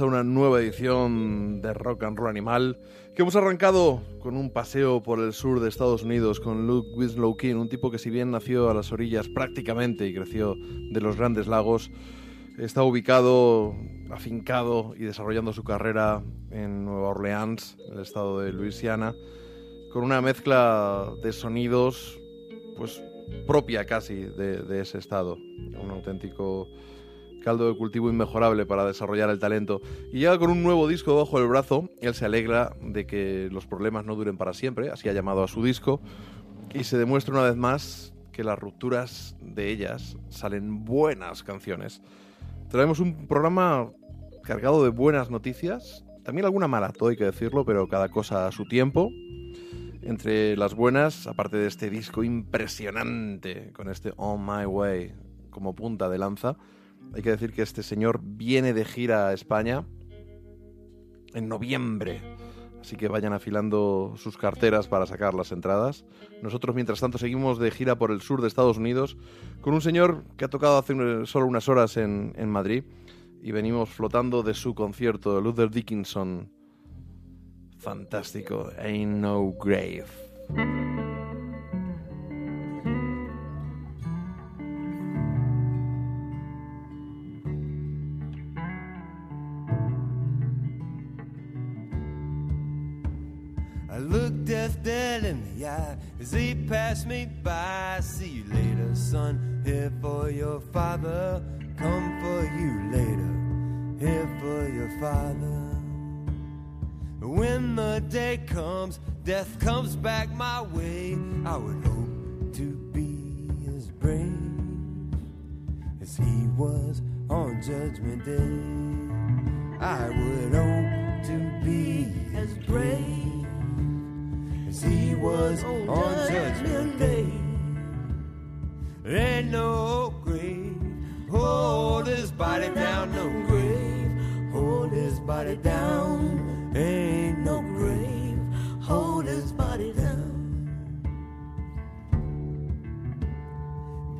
A una nueva edición de Rock and Roll Animal, que hemos arrancado con un paseo por el sur de Estados Unidos con Luke Winslow King, un tipo que si bien nació a las orillas prácticamente y creció de los grandes lagos, está ubicado, afincado y desarrollando su carrera en Nueva Orleans, el estado de Luisiana, con una mezcla de sonidos, pues propia casi de ese estado, un auténtico caldo de cultivo inmejorable para desarrollar el talento. Y llega con un nuevo disco bajo el brazo. Él se alegra de que los problemas no duren para siempre, así ha llamado a su disco. Y se demuestra una vez más que las rupturas de ellas salen buenas canciones. Traemos un programa cargado de buenas noticias, también alguna mala, todo hay que decirlo, pero cada cosa a su tiempo. Entre las buenas, aparte de este disco impresionante, con este On My Way como punta de lanza, hay que decir que este señor viene de gira a España en noviembre. Así que vayan afilando sus carteras para sacar las entradas. Nosotros, mientras tanto, seguimos de gira por el sur de Estados Unidos con un señor que ha tocado hace solo unas horas en, en Madrid y venimos flotando de su concierto, Luther Dickinson. Fantástico, Ain't No Grave. As he passed me by. See you later, son. Here for your father. Come for you later. Here for your father. When the day comes, death comes back my way. I would hope to be as brave as he was on Judgment Day. I would hope to be as brave as he was oh, on Judgment Day. Ain't no grave, hold his body down, no grave, hold his body down. Ain't no grave, hold his body down.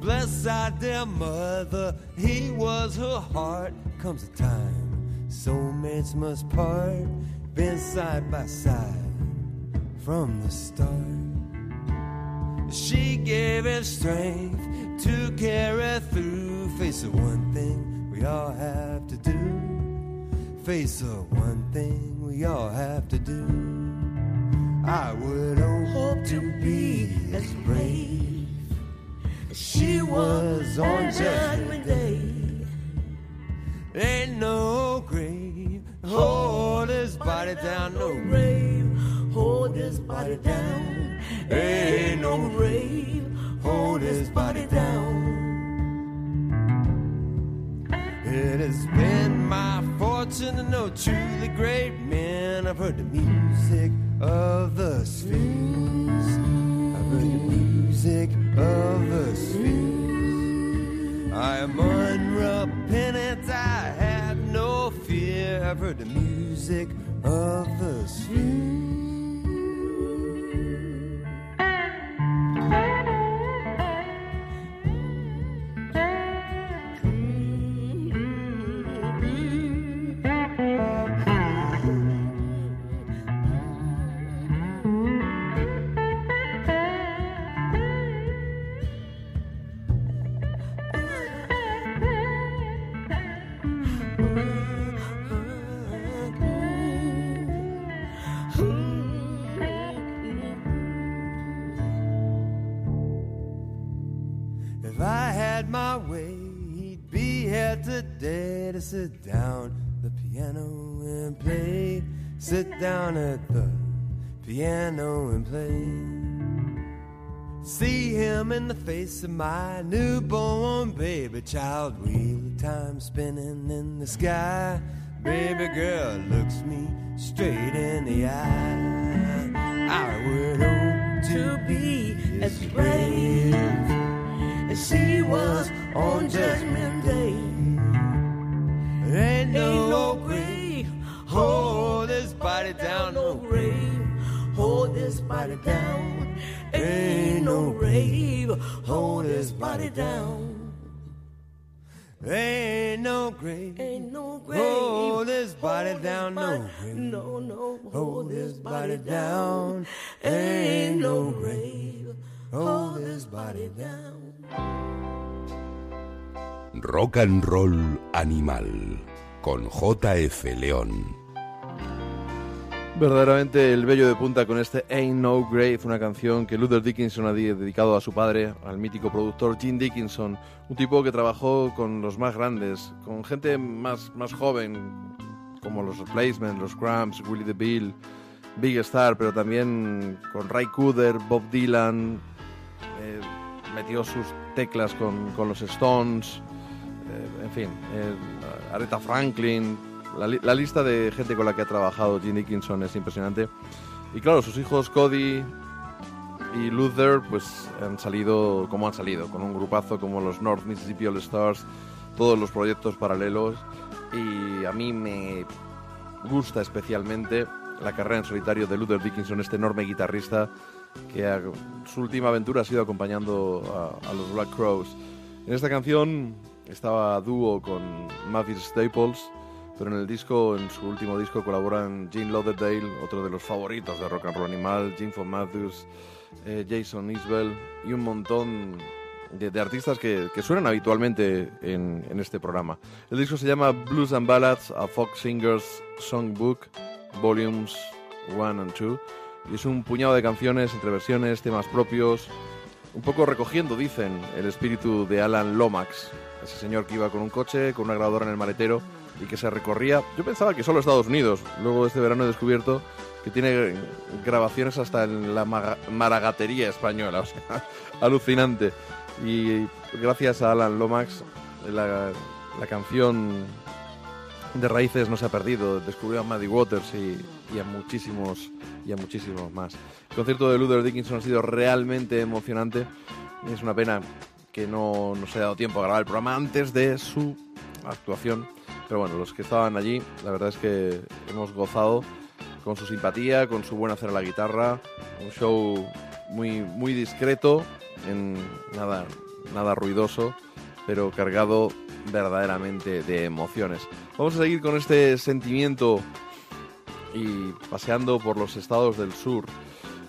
Bless our dear mother, he was her heart. Comes a time, soulmates must part, been side by side from the start. She gave him strength to carry through. Face the one thing we all have to do. Face the one thing we all have to do. I would hope to be as brave as she was on Judgment Day. Ain't no grave, hold his body down, no grave, hold his body down. Ain't no grave, hold his body down. It has been my fortune to know truly great men. I've heard the music of the spheres. I've heard the music of the spheres. I am unrepentant, I have no fear. I've heard the music of the spheres. Had my way, he'd be here today to sit down the piano and play. Sit down at the piano and play. See him in the face of my newborn baby child. Wheel of time spinning in the sky. Baby girl looks me straight in the eye. I would hope to be as brave she was on Judgment Day. Ain't no grave, hold his body down, no grave, hold his body down. Ain't no grave, hold his body down. Ain't no grave, Ain't no grave. hold his body down, no body- grave. No, no. Hold his body down. Ain't no grave. Hold his body down. Rock and Roll Animal con JF León. Verdaderamente el bello de punta con este Ain't No Grave, una canción que Luther Dickinson ha di- dedicado a su padre, al mítico productor Gene Dickinson, un tipo que trabajó con los más grandes, con gente más, más joven, como los Replacements, los Cramps, Willie DeVille, Big Star, pero también con Ray Cooder, Bob Dylan, eh, metió sus teclas con, con los Stones, eh, en fin, eh, Aretha Franklin, la, li- la lista de gente con la que ha trabajado Gene Dickinson es impresionante. Y claro, sus hijos Cody y Luther pues han salido como han salido, con un grupazo como los North Mississippi All Stars, todos los proyectos paralelos. Y a mí me gusta especialmente la carrera en solitario de Luther Dickinson, este enorme guitarrista que su última aventura ha sido acompañando a, los Black Crows. En esta canción estaba dúo con Mavis Staples, pero en el disco, en su último disco, colaboran Gene Lauderdale, otro de los favoritos de Rock and Roll Animal, Jim Von Matthews, eh, Jason Isbell y un montón de, artistas que, suenan habitualmente en, este programa. El disco se llama Blues and Ballads, a Folk Singers Songbook, Volumes 1 and 2. Y es un puñado de canciones entre versiones, temas propios, un poco recogiendo, dicen, el espíritu de Alan Lomax, ese señor que iba con un coche, con una grabadora en el maletero y que se recorría. Yo pensaba que solo Estados Unidos, luego este verano he descubierto que tiene grabaciones hasta en la maragatería española, o sea, alucinante. Y gracias a Alan Lomax, la, la canción de raíces no se ha perdido. Descubrió a Maddie Waters y, a muchísimos y a muchísimos más. El concierto de Luther Dickinson ha sido realmente emocionante. Es una pena que no nos haya dado tiempo a grabar el programa antes de su actuación. Pero bueno, los que estaban allí, la verdad es que hemos gozado con su simpatía, con su buen hacer a la guitarra. Un show muy, muy discreto, en nada, nada ruidoso, pero cargado verdaderamente de emociones. Vamos a seguir con este sentimiento y paseando por los estados del sur.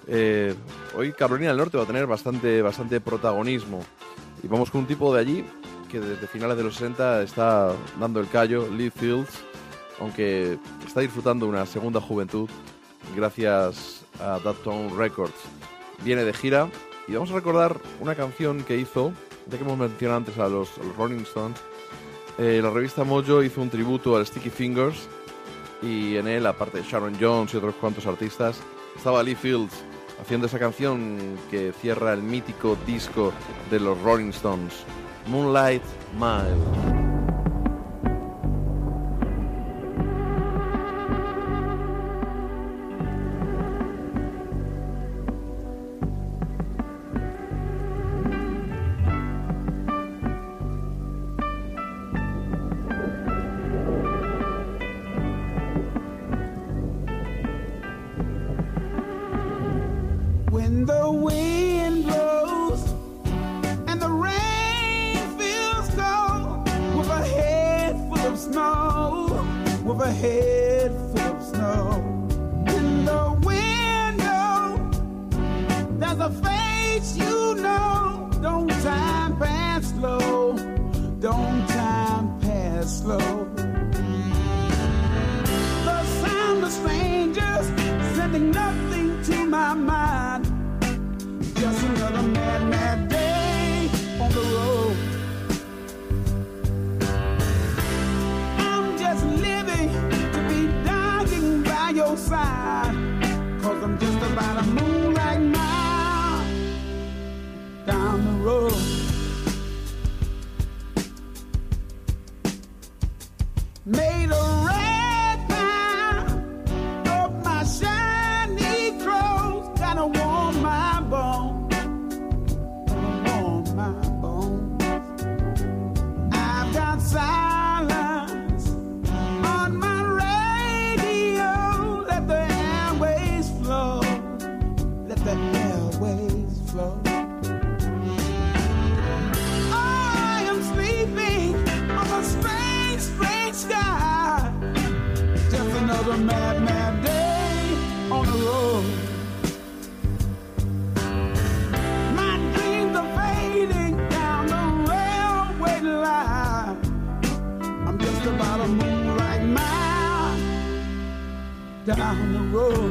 Eh, hoy Carolina del Norte va a tener bastante, bastante protagonismo. Y vamos con un tipo de allí que desde finales de los 60 está dando el callo, Lee Fields, aunque está disfrutando una segunda juventud gracias a That Tone Records. Viene de gira y vamos a recordar una canción que hizo, ya que hemos mencionado antes a los Rolling Stones, eh, la revista Mojo hizo un tributo al Sticky Fingers y en él, aparte de Sharon Jones y otros cuantos artistas, estaba Lee Fields haciendo esa canción que cierra el mítico disco de los Rolling Stones, Moonlight Mile. mind. Just another mad, mad day on the road. I'm just living to be dying by your side. Cause I'm just about a moonlight mile down the road. down the road.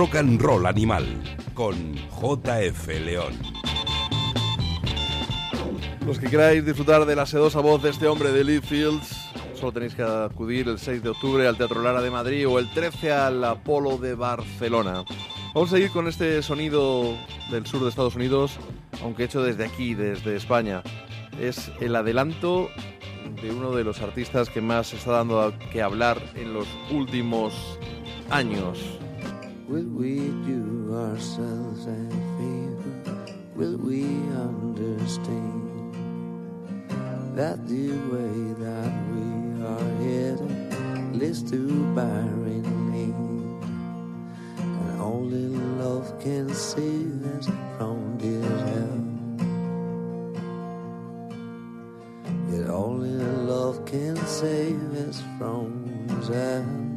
Rock and Roll Animal con JF León. Los que queráis disfrutar de la sedosa voz de este hombre de Lee Fields, solo tenéis que acudir el 6 de octubre al Teatro Lara de Madrid o el 13 al Apolo de Barcelona. Vamos a seguir con este sonido del sur de Estados Unidos, aunque hecho desde aquí, desde España. Es el adelanto de uno de los artistas que más está dando que hablar en los últimos años. Will we do ourselves a favor? Will we understand that the way that we are headed leads to barren land? And only love can save us from this hell. Yet only love can save us from this hell.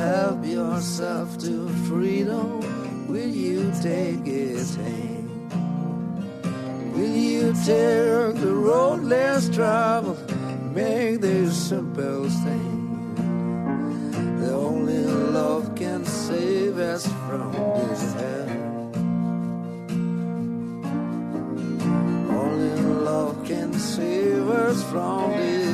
Help yourself to freedom? Will you take its hand? Will you take the road less traveled? Make this simple thing. The only love can save us from this hell. Only love can save us from this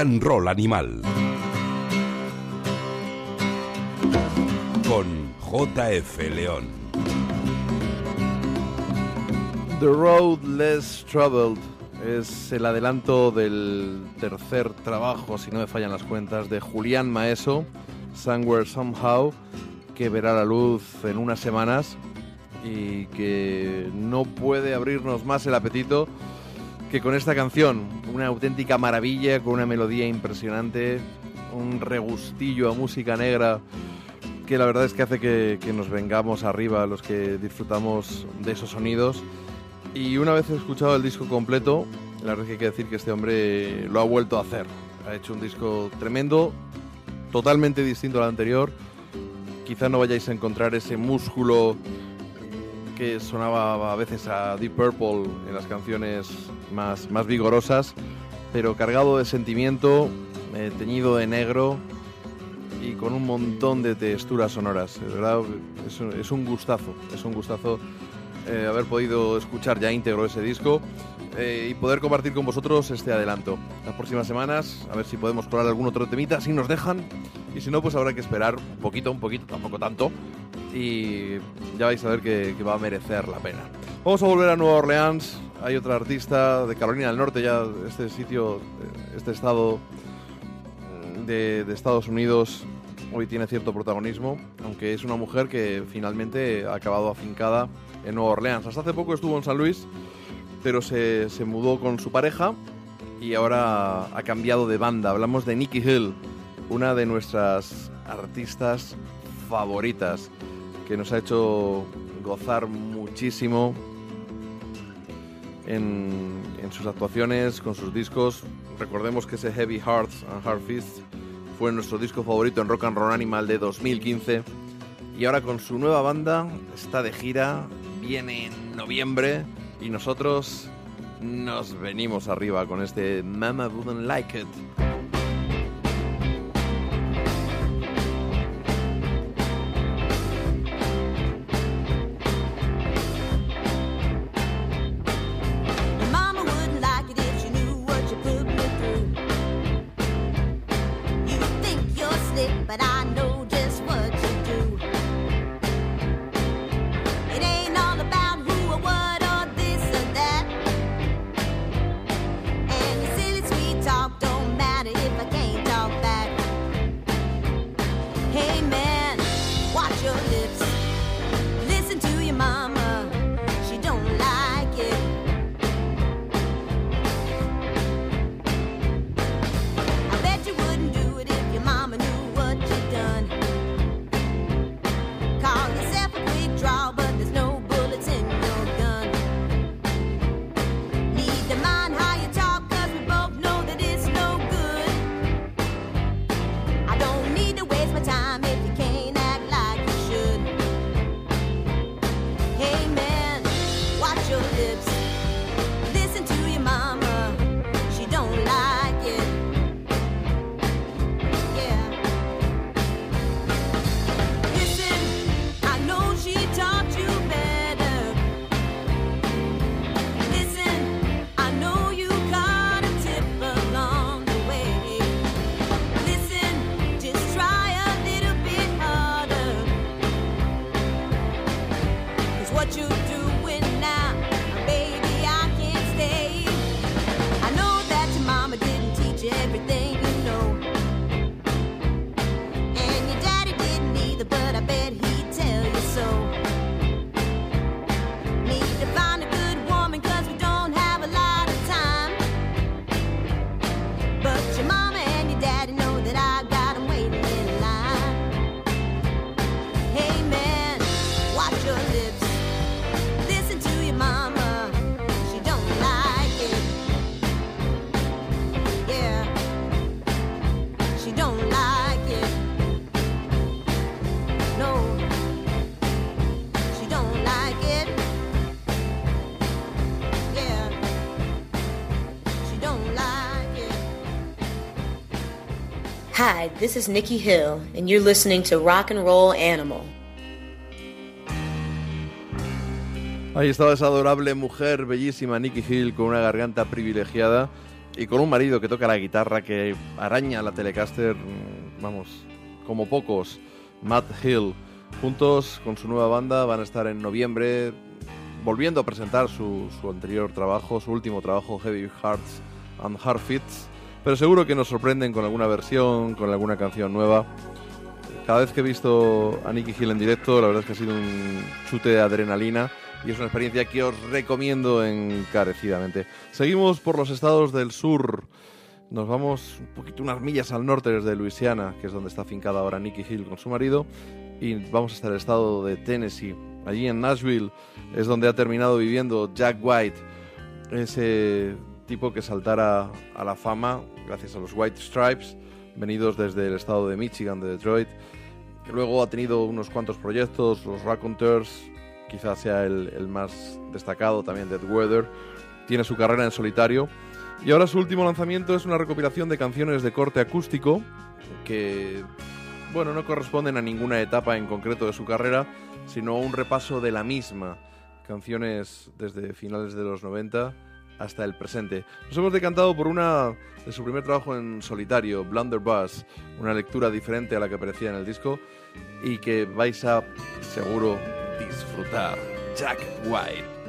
and Roll Animal. Con JF León. The Road Less Traveled es el adelanto del tercer trabajo, si no me fallan las cuentas, de Julián Maeso, Somewhere Somehow, que verá la luz en unas semanas y que no puede abrirnos más el apetito que con esta canción, una auténtica maravilla, con una melodía impresionante, un regustillo a música negra que la verdad es que hace que, nos vengamos arriba los que disfrutamos de esos sonidos. Y una vez escuchado el disco completo, la verdad es que hay que decir que este hombre lo ha vuelto a hacer. Ha hecho un disco tremendo totalmente distinto al anterior. Quizá no vayáis a encontrar ese músculo que sonaba a veces a Deep Purple en las canciones más, más vigorosas, pero cargado de sentimiento, eh, teñido de negro y con un montón de texturas sonoras. De verdad, es es un gustazo, es un gustazo eh, haber podido escuchar ya íntegro ese disco eh, y poder compartir con vosotros este adelanto. Las próximas semanas, a ver si podemos colar algún otro temita, si nos dejan, y si no, pues habrá que esperar un poquito, un poquito, tampoco tanto, y ya vais a ver que, va a merecer la pena. Vamos a volver a Nueva Orleans, hay otra artista de Carolina del Norte, ya este sitio, eh, este estado mm, de, de Estados Unidos hoy tiene cierto protagonismo, aunque es una mujer que finalmente ha acabado afincada en Nueva Orleans. Hasta hace poco estuvo en San Luis, pero se, se mudó con su pareja y ahora ha cambiado de banda. Hablamos de Nikki Hill, una de nuestras artistas favoritas, que nos ha hecho gozar muchísimo en, sus actuaciones, con sus discos. Recordemos que ese Heavy Hearts and Hard Fists fue nuestro disco favorito en Rock and Roll Animal de 2015. Y ahora con su nueva banda está de gira, viene en noviembre y nosotros nos venimos arriba con este Mama Wouldn't Like It. Hi, this is Nikki Hill, and you're listening to Rock and Roll Animal. Ahí estaba esa adorable mujer, bellísima Nikki Hill, con una garganta privilegiada y con un marido que toca la guitarra, que araña la Telecaster, mm, vamos, como pocos, Matt Hill. Juntos con su nueva banda van a estar en noviembre volviendo a presentar su, su anterior trabajo, su último trabajo, Heavy Hearts and Hard Fits, pero seguro que nos sorprenden con alguna versión, con alguna canción nueva. Cada vez que he visto a Nicky Hill en directo, la verdad es que ha sido un chute de adrenalina y es una experiencia que os recomiendo encarecidamente. Seguimos por los estados del sur. Nos vamos un poquito unas millas al norte desde Luisiana, que es donde está afincada ahora Nicky Hill con su marido, y vamos hasta el estado de Tennessee. Allí en Nashville es donde ha terminado viviendo Jack White, ese tipo que saltara a la fama gracias a los White Stripes venidos desde el estado de Michigan, de Detroit. Luego ha tenido unos cuantos proyectos, los Raconteurs, quizás sea el, más destacado, también Dead Weather. Tiene su carrera en solitario. Y ahora su último lanzamiento es una recopilación de canciones de corte acústico que, bueno, no corresponden a ninguna etapa en concreto de su carrera, sino un repaso de la misma. Canciones desde finales de los 90 hasta el presente. Nos hemos decantado por una de su primer trabajo en solitario, Blunderbuss, una lectura diferente a la que aparecía en el disco y que vais a, seguro, disfrutar. Jack White.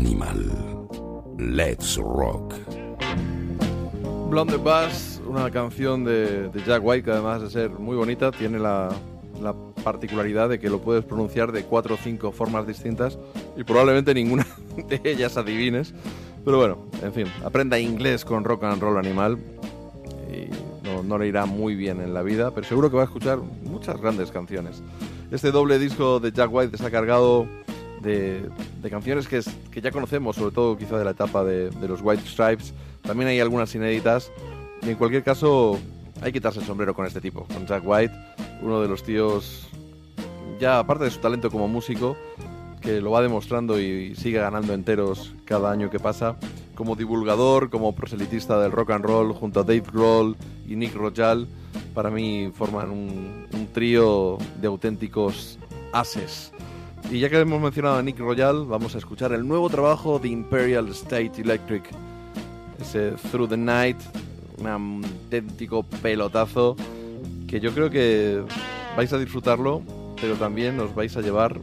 Animal. Let's Rock. Blunderbuss, una canción de, Jack White que además de ser muy bonita, tiene la, la particularidad de que lo puedes pronunciar de cuatro o cinco formas distintas y probablemente ninguna de ellas adivines. Pero bueno, en fin, aprenda inglés con Rock and Roll Animal y no, no le irá muy bien en la vida, pero seguro que va a escuchar muchas grandes canciones. Este doble disco de Jack White está cargado de, canciones que, que ya conocemos, sobre todo quizá de la etapa de, de los White Stripes. También hay algunas inéditas y en cualquier caso hay que quitarse el sombrero con este tipo, con Jack White, uno de los tíos, ya aparte de su talento como músico, que lo va demostrando y sigue ganando enteros cada año que pasa, como divulgador, como proselitista del rock and roll, junto a Dave Grohl y Nick Royal, para mí forman un, un trío de auténticos ases. Y ya que hemos mencionado a Nick Royal, vamos a escuchar el nuevo trabajo de Imperial State Electric, ese Through the Night, un auténtico pelotazo que yo creo que vais a disfrutarlo, pero también os vais a llevar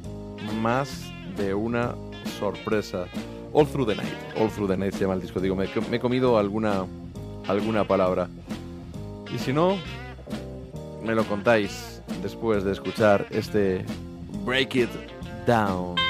más de una sorpresa. All Through the Night, All Through the Night se llama el disco, digo, me, me he comido alguna, alguna palabra. Y si no, me lo contáis después de escuchar este Break It Down.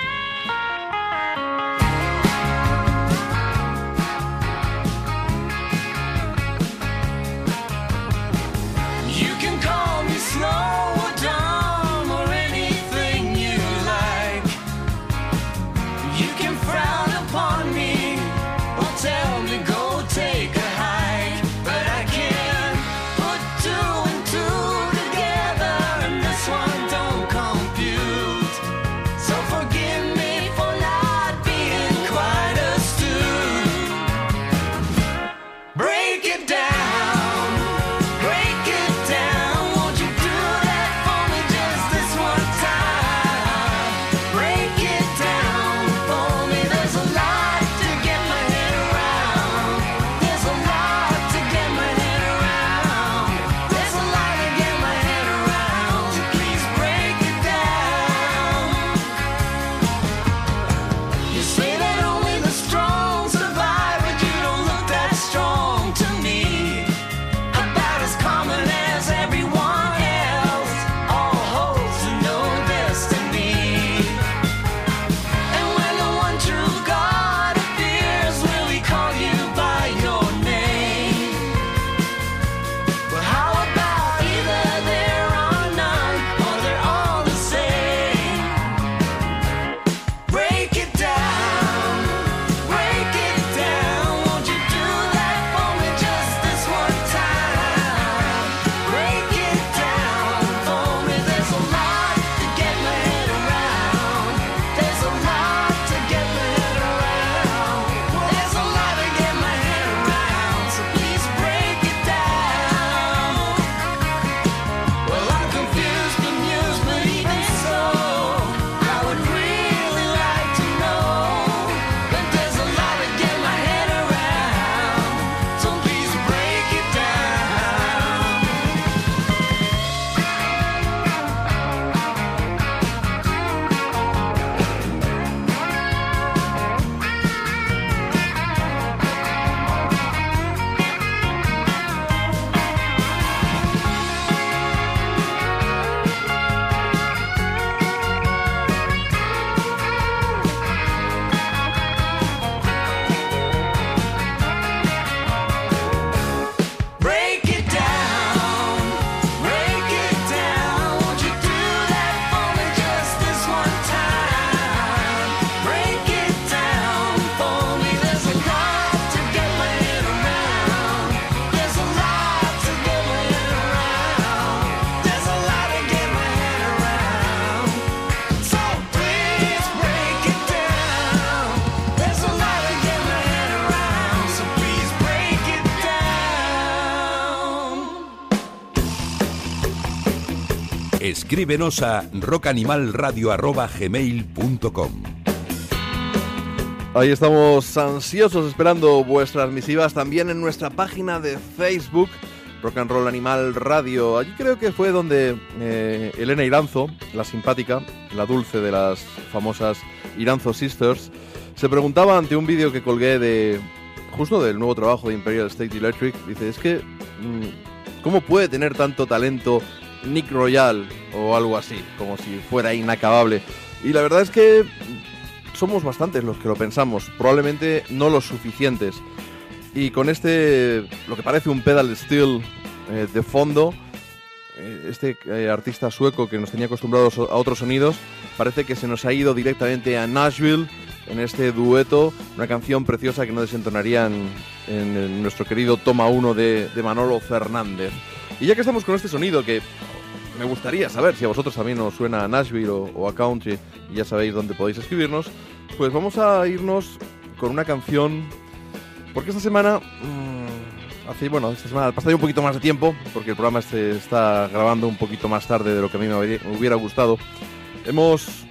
Escríbenos a rockanimalradio.gmail.com Ahí estamos ansiosos esperando vuestras misivas también en nuestra página de Facebook, Rock and Roll Animal Radio. Allí creo que fue donde eh, Elena Iranzo, la simpática, la dulce de las famosas Iranzo Sisters, se preguntaba ante un vídeo que colgué de justo del nuevo trabajo de Imperial State Electric. Dice, es que, mm, ¿cómo puede tener tanto talento Nick Royal o algo así? Como si fuera inacabable. Y la verdad es que somos bastantes los que lo pensamos, probablemente no los suficientes. Y con este, lo que parece un pedal steel eh, de fondo, eh, este eh, artista sueco que nos tenía acostumbrados a otros sonidos, parece que se nos ha ido directamente a Nashville en este dueto, una canción preciosa que no desentonarían en, nuestro querido Toma 1 de, de Manolo Fernández. Y ya que estamos con este sonido que me gustaría saber si a vosotros también os suena a Nashville o, a Country y ya sabéis dónde podéis escribirnos, pues vamos a irnos con una canción porque esta semana, mm, hace, bueno, esta semana ha pasado un poquito más de tiempo, porque el programa se está grabando un poquito más tarde de lo que a mí me hubiera gustado. Hemos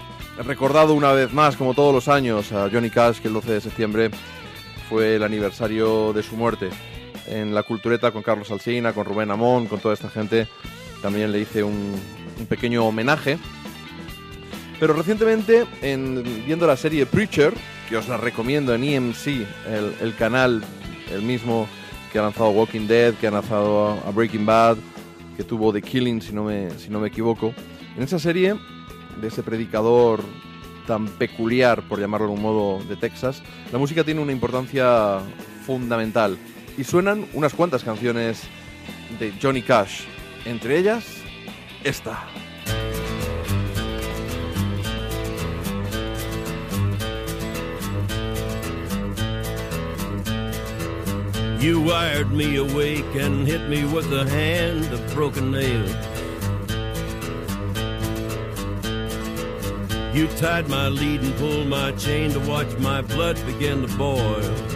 recordado una vez más, como todos los años, a Johnny Cash, que el 12 de septiembre fue el aniversario de su muerte. En la cultureta con Carlos Alsina, con Rubén Amón, con toda esta gente, también le hice un, un pequeño homenaje. Pero recientemente, en, viendo la serie Preacher, que os la recomiendo en EMC, el, el canal, el mismo que ha lanzado Walking Dead, que ha lanzado a, Breaking Bad, que tuvo The Killing, si no me, si no me equivoco. En esa serie, de ese predicador tan peculiar, por llamarlo de un modo, de Texas, la música tiene una importancia fundamental. Y suenan unas cuantas canciones de Johnny Cash, entre ellas esta. You wired me awake and hit me with a hand of broken nails. You tied my lead and pulled my chain to watch my blood begin to boil.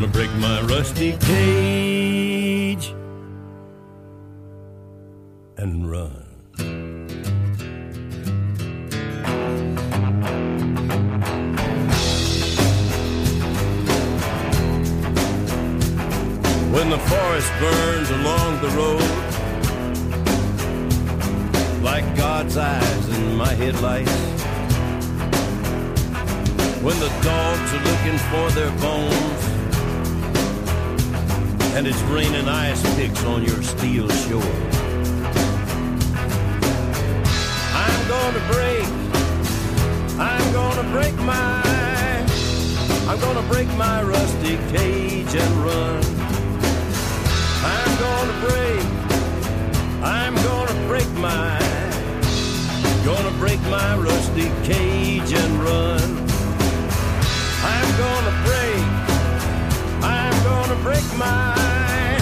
gonna break my rusty cage and run. When the forest burns along the road, like God's eyes in my headlights. When the dogs are looking for their bones, and it's raining ice picks on your steel shore. I'm gonna break, I'm gonna break my, I'm gonna break my rusty cage and run. I'm gonna break, I'm gonna break my, gonna break my rusty cage and run. I'm gonna break, gonna break my,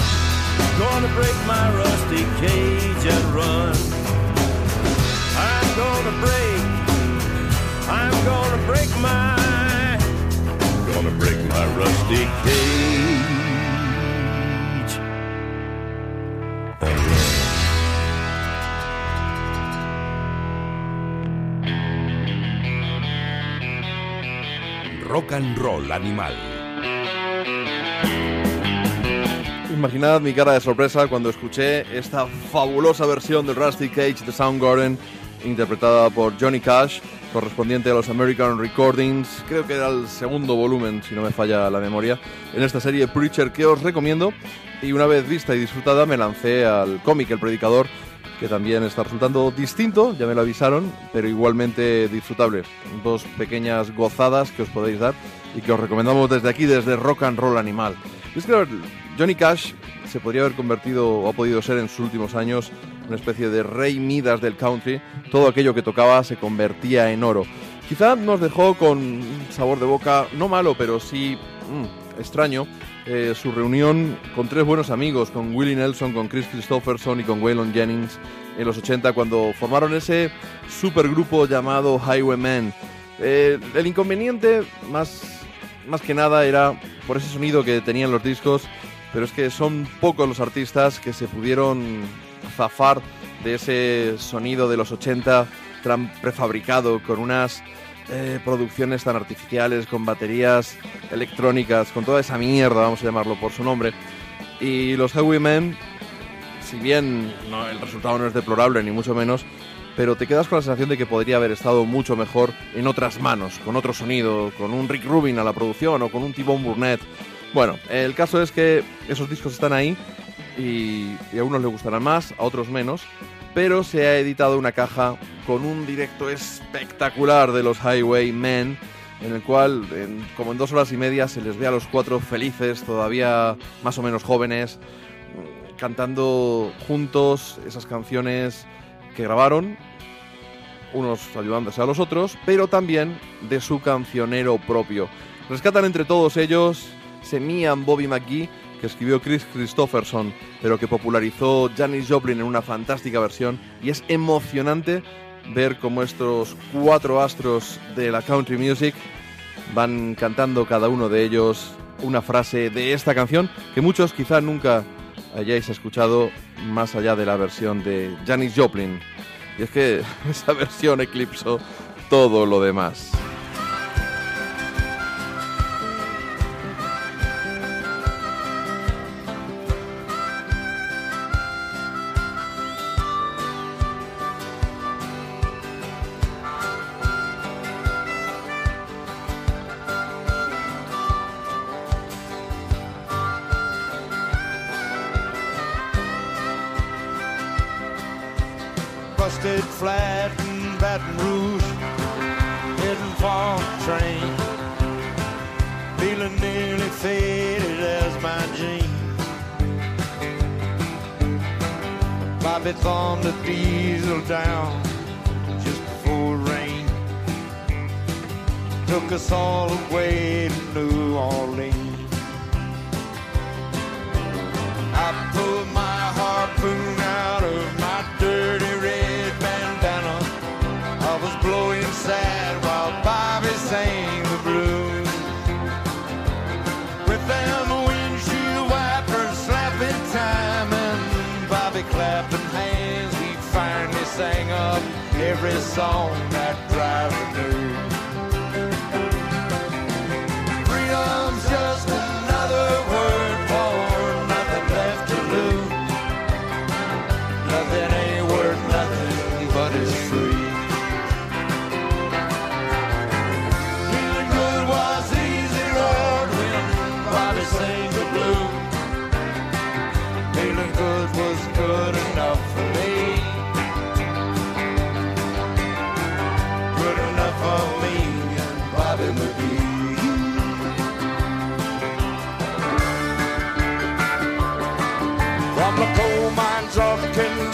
gonna break my rusty cage and run. I'm gonna break, I'm gonna break my, gonna break my rusty cage. and run. Rock and Roll Animal. Imaginad mi cara de sorpresa cuando escuché esta fabulosa versión del Rusty Cage de Soundgarden, interpretada por Johnny Cash, correspondiente a los American Recordings, creo que era el segundo volumen, si no me falla la memoria, en esta serie Preacher que os recomiendo. Y una vez vista y disfrutada, me lancé al cómic El Predicador, que también está resultando distinto, ya me lo avisaron, pero igualmente disfrutable. Dos pequeñas gozadas que os podéis dar y que os recomendamos desde aquí, desde Rock and Roll Animal. Johnny Cash se podría haber convertido o ha podido ser en sus últimos años una especie de rey Midas del country. Todo aquello que tocaba se convertía en oro. Quizá nos dejó con sabor de boca no malo, pero sí mm, extraño. eh, su reunión con tres buenos amigos, con Willie Nelson, con Chris Christopherson y con Waylon Jennings en los 80 cuando formaron ese supergrupo llamado Highwaymen. Eh, el inconveniente más, más que nada era por ese sonido que tenían los discos, pero es que son pocos los artistas que se pudieron zafar de ese sonido de los 80 tan prefabricado con unas eh, producciones tan artificiales, con baterías electrónicas, con toda esa mierda, vamos a llamarlo por su nombre. Y los Highwaymen, si bien el resultado no es deplorable, ni mucho menos, pero te quedas con la sensación de que podría haber estado mucho mejor en otras manos, con otro sonido, con un Rick Rubin a la producción o con un T-Bone Burnett. Bueno, el caso es que esos discos están ahí y, a unos les gustarán más, a otros menos, pero se ha editado una caja con un directo espectacular de los Highwaymen, en el cual, como en dos horas y media, se les ve a los cuatro felices, todavía más o menos jóvenes, cantando juntos esas canciones que grabaron unos ayudándose a los otros, pero también de su cancionero propio. Rescatan entre todos ellos Semian Bobby McGee, que escribió Chris Christopherson, pero que popularizó Janis Joplin en una fantástica versión, y es emocionante ver cómo estos cuatro astros de la country music van cantando cada uno de ellos una frase de esta canción que muchos quizá nunca hayáis escuchado más allá de la versión de Janis Joplin. Y es que esa versión eclipsó todo lo demás.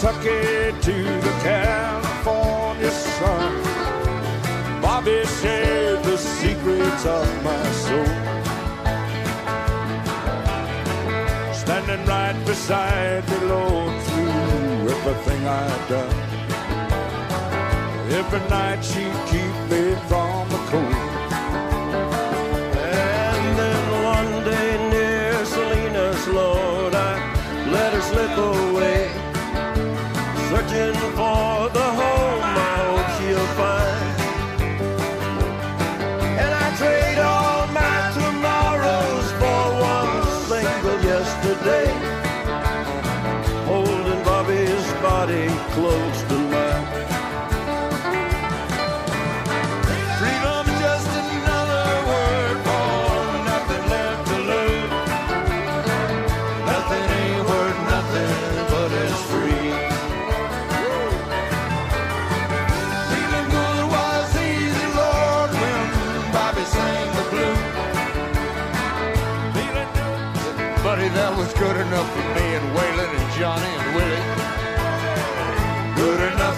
Kentucky to the California sun, Bobby shared the secrets of my soul. Standing right beside the Lord through everything I've done. Every night she'd keep me from the cold. And then one day near Salinas, Lord, I let her slip away. For the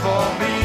for me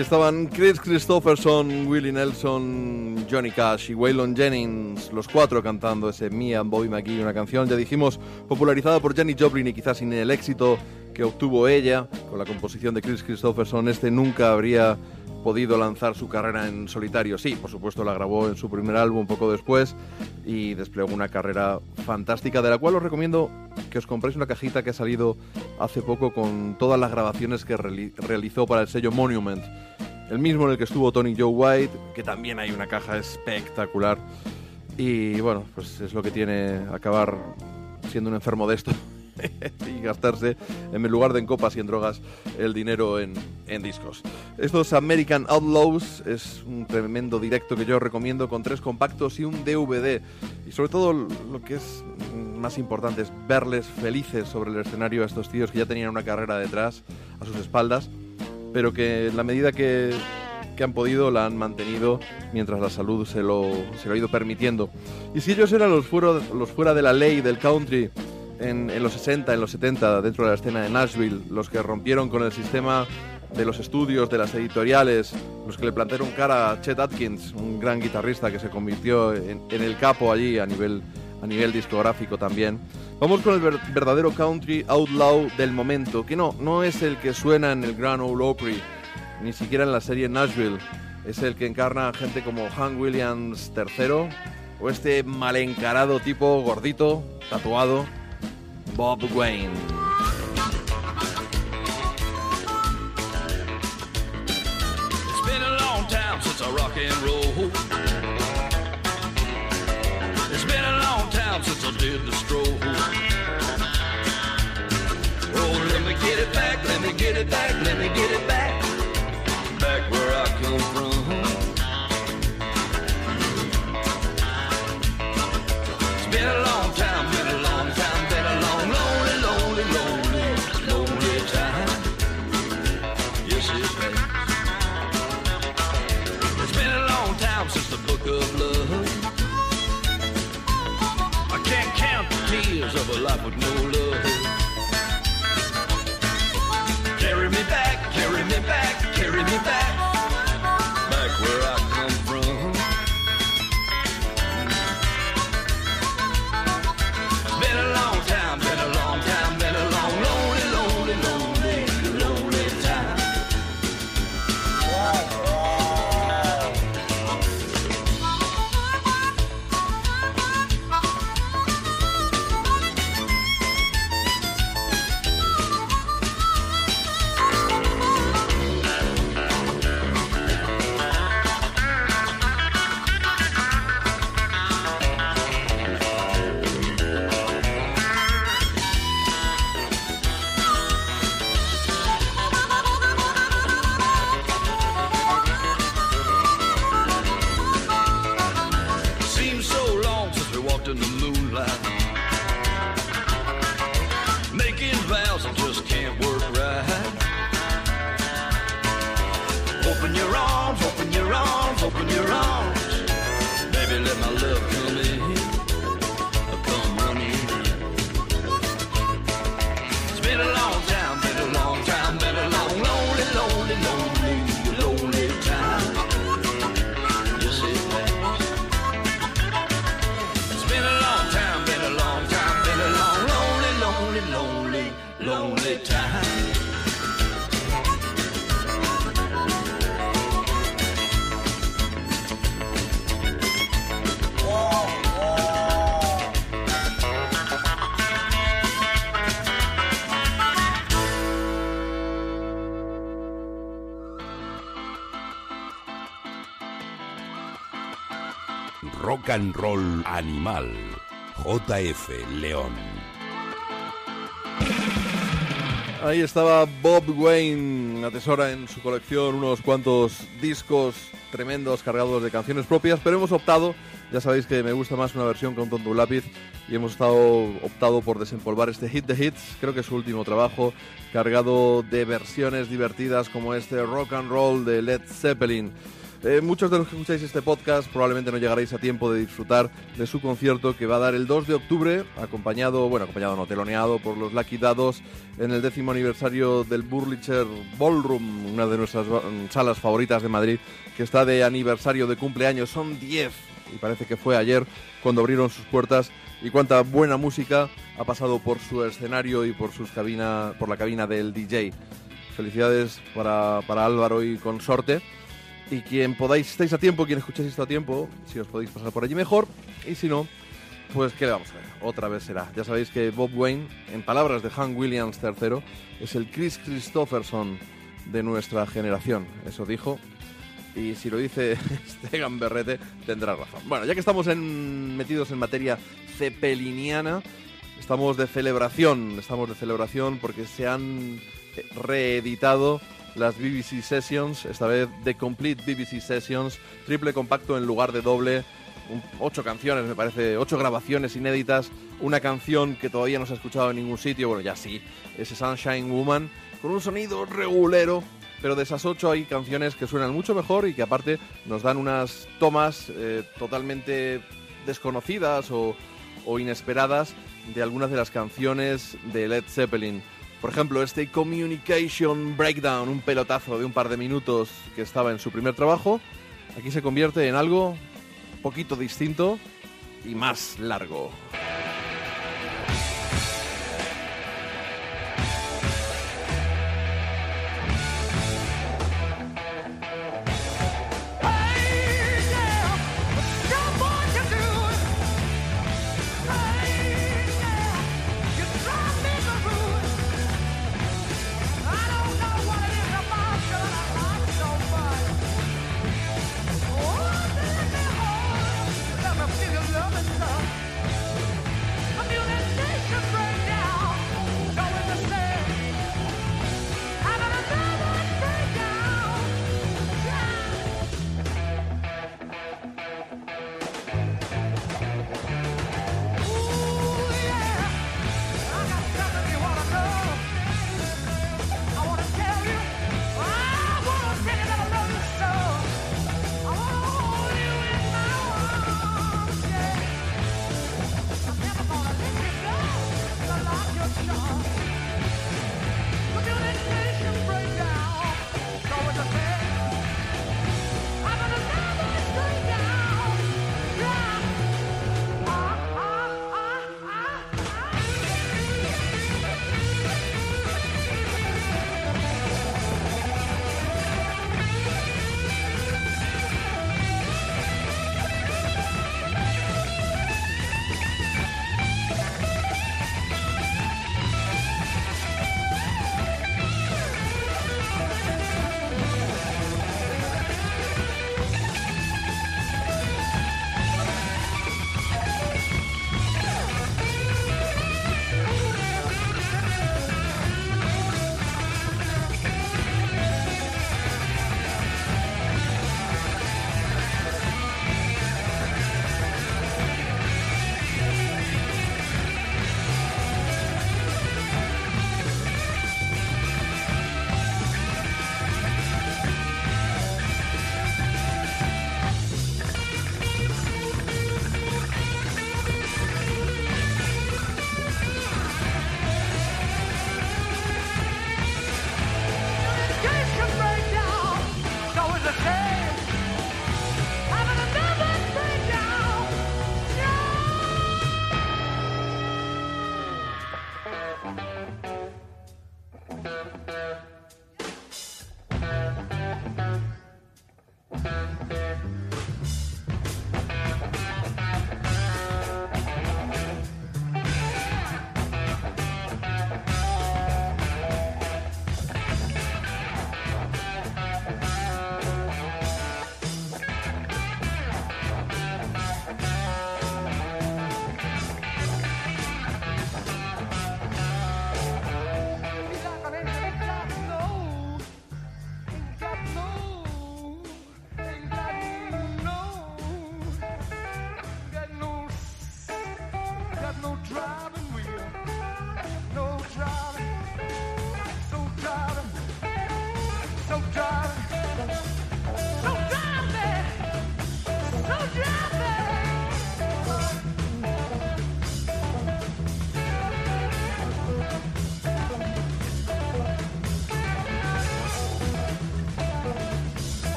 Estaban Chris Christopherson, Willie Nelson, Johnny Cash y Waylon Jennings, los cuatro cantando ese and Bobby McGee, una canción, ya dijimos, popularizada por Janis Joplin y quizás sin el éxito que obtuvo ella con la composición de Chris Christopherson, este nunca habría podido lanzar su carrera en solitario. Sí, por supuesto la grabó en su primer álbum poco después y desplegó una carrera fantástica de la cual os recomiendo que os compréis una cajita que ha salido hace poco con todas las grabaciones que reali- realizó para el sello Monument. El mismo en el que estuvo Tony Joe White, que también hay una caja espectacular. Y bueno, pues es lo que tiene acabar siendo un enfermo de esto y gastarse en lugar de en copas y en drogas el dinero en, en discos. Estos American Outlaws es un tremendo directo que yo recomiendo con tres compactos y un DVD. Y sobre todo lo que es más importante es verles felices sobre el escenario a estos tíos que ya tenían una carrera detrás, a sus espaldas, pero que en la medida que, que han podido la han mantenido mientras la salud se lo, se lo ha ido permitiendo. Y si ellos eran los fuera, los fuera de la ley del country, en, en los 60, en los 70, dentro de la escena de Nashville, los que rompieron con el sistema de los estudios, de las editoriales, los que le plantaron cara a Chet Atkins, un gran guitarrista que se convirtió en, en el capo allí a nivel, a nivel discográfico también. Vamos con el ver- verdadero country outlaw del momento, que no, no es el que suena en el Grand Ole Opry, ni siquiera en la serie Nashville, es el que encarna a gente como Hank Williams III, o este mal encarado tipo gordito, tatuado, Bob Wayne. It's been a long time since I rock and roll. It's been a long time since I did the stroll. Oh, let me get it back, let me get it back, let me get of love. I can't count the tears of a life with no love. Carry me back, carry me back, carry me back. Back and Roll Animal. JF León. Ahí estaba Bob Wayne, atesora en su colección unos cuantos discos tremendos cargados de canciones propias, pero hemos optado, ya sabéis que me gusta más una versión con tonto un lápiz, y hemos estado optado por desempolvar este Hit the Hits, creo que es su último trabajo, cargado de versiones divertidas como este Rock and Roll de Led Zeppelin. Eh, muchos de los que escucháis este podcast probablemente no llegaréis a tiempo de disfrutar de su concierto que va a dar el 2 de octubre, acompañado, bueno, acompañado no, teloneado por los Lucky Dados en el décimo aniversario del Burlicher Ballroom, una de nuestras mm, salas favoritas de Madrid, que está de aniversario de cumpleaños. Son 10 y parece que fue ayer cuando abrieron sus puertas y cuánta buena música ha pasado por su escenario y por sus cabina, por la cabina del DJ. Felicidades para, para Álvaro y consorte. Y quien podáis, estáis a tiempo, quien escuchéis esto a tiempo, si os podéis pasar por allí mejor. Y si no, pues ¿qué le vamos a ver? Otra vez será. Ya sabéis que Bob Wayne, en palabras de Hank Williams III, es el Chris Christopherson de nuestra generación. Eso dijo. Y si lo dice Stegan Berrete, tendrá razón. Bueno, ya que estamos metidos en materia cepeliniana, estamos de celebración. Estamos de celebración porque se han reeditado las BBC Sessions, esta vez The Complete BBC Sessions, triple compacto en lugar de doble, ocho canciones, me parece, ocho grabaciones inéditas, una canción que todavía no se ha escuchado en ningún sitio, bueno, ya sí, ese Sunshine Woman, con un sonido regulero, pero de esas ocho hay canciones que suenan mucho mejor y que aparte nos dan unas tomas eh, totalmente desconocidas o, o inesperadas de algunas de las canciones de Led Zeppelin. Por ejemplo, este Communication Breakdown, un pelotazo de un par de minutos que estaba en su primer trabajo, aquí se convierte en algo un poquito distinto y más largo.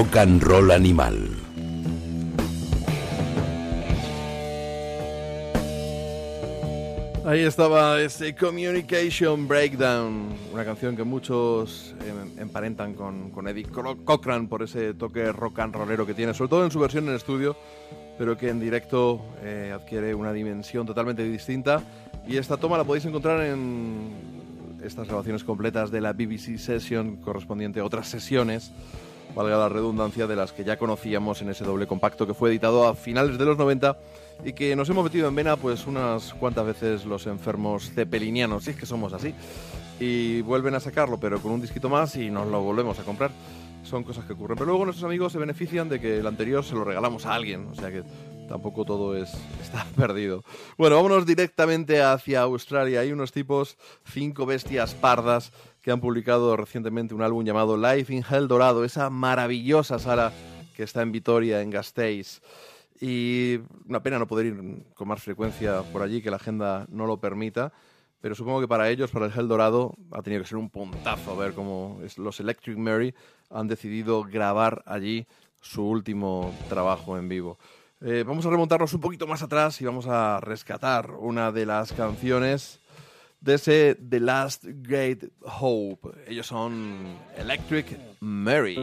Rock and Roll Animal. Ahí estaba ese Communication Breakdown, una canción que muchos em, emparentan con, con Eddie Cro- Cochran por ese toque rock and rollero que tiene, sobre todo en su versión en estudio, pero que en directo eh, adquiere una dimensión totalmente distinta. Y esta toma la podéis encontrar en estas grabaciones completas de la BBC Session correspondiente a otras sesiones, valga la redundancia, de las que ya conocíamos en ese doble compacto que fue editado a finales de los 90 y que nos hemos metido en vena pues unas cuantas veces los enfermos cepelinianos, si es que somos así, y vuelven a sacarlo pero con un disquito más y nos lo volvemos a comprar. Son cosas que ocurren. Pero luego nuestros amigos se benefician de que el anterior se lo regalamos a alguien, o sea que tampoco todo es está perdido. Bueno, vámonos directamente hacia Australia. Hay unos tipos, cinco bestias pardas, que han publicado recientemente un álbum llamado Life in Hell Dorado, esa maravillosa sala que está en Vitoria, en Gasteiz. Y una pena no poder ir con más frecuencia por allí, que la agenda no lo permita. Pero supongo que para ellos, para el Hell Dorado, ha tenido que ser un puntazo ver cómo los Electric Mary han decidido grabar allí su último trabajo en vivo. Eh, vamos a remontarnos un poquito más atrás y vamos a rescatar una de las canciones de ese The Last Great Hope. Ellos son Electric Mary.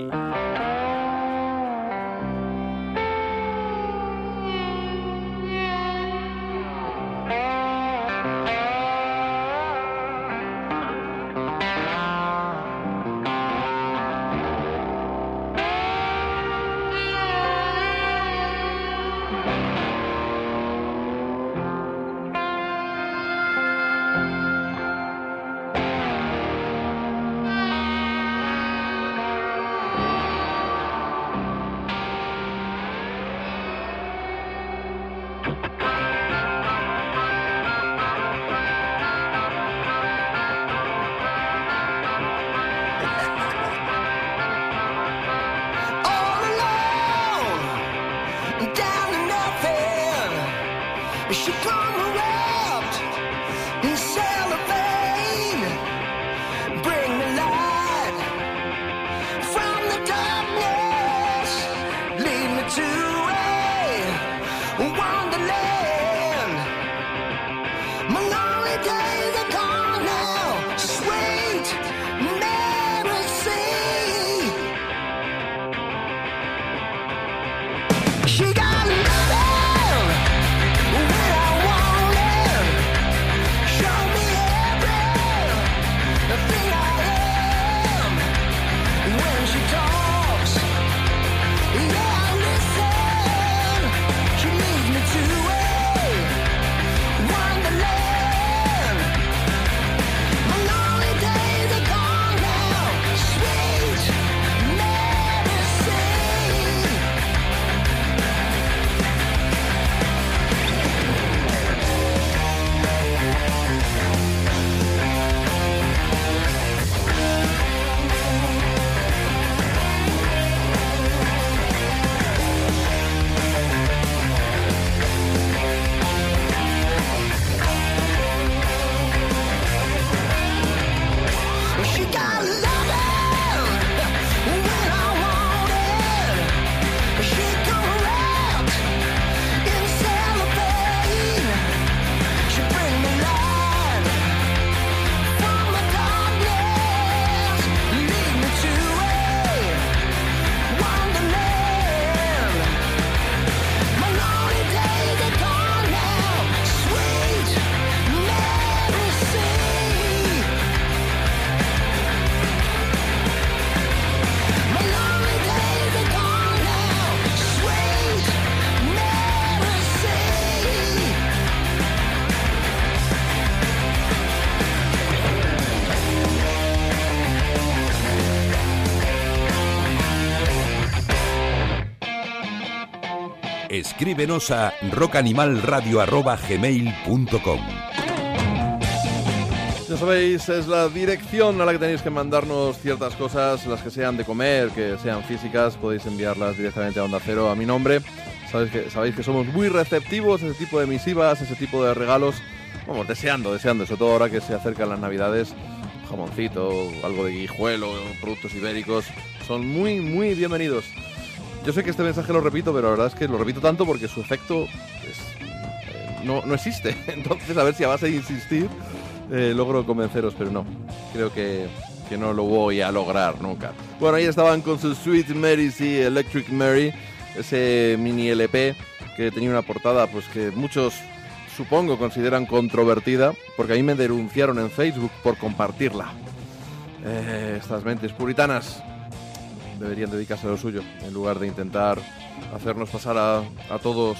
Escríbenos a rockanimalradio.gmail.com Ya sabéis, es la dirección a la que tenéis que mandarnos ciertas cosas, las que sean de comer, que sean físicas, podéis enviarlas directamente a Onda Cero a mi nombre. Sabéis que, sabéis que somos muy receptivos a ese tipo de misivas, ese tipo de regalos. Vamos, deseando, deseando, sobre todo ahora que se acercan las navidades, jamoncito, algo de guijuelo, productos ibéricos, Son muy, muy bienvenidos. Yo sé que este mensaje lo repito, pero la verdad es que lo repito tanto porque su efecto eh, no, no existe. Entonces, a ver si a base de insistir eh, logro convenceros, pero no. Creo que, que no lo voy a lograr nunca. Bueno, ahí estaban con su Sweet Mary y Electric Mary, ese mini LP que tenía una portada pues que muchos supongo consideran controvertida, porque a mí me denunciaron en Facebook por compartirla. Eh, estas mentes puritanas deberían dedicarse a lo suyo, en lugar de intentar hacernos pasar a, a todos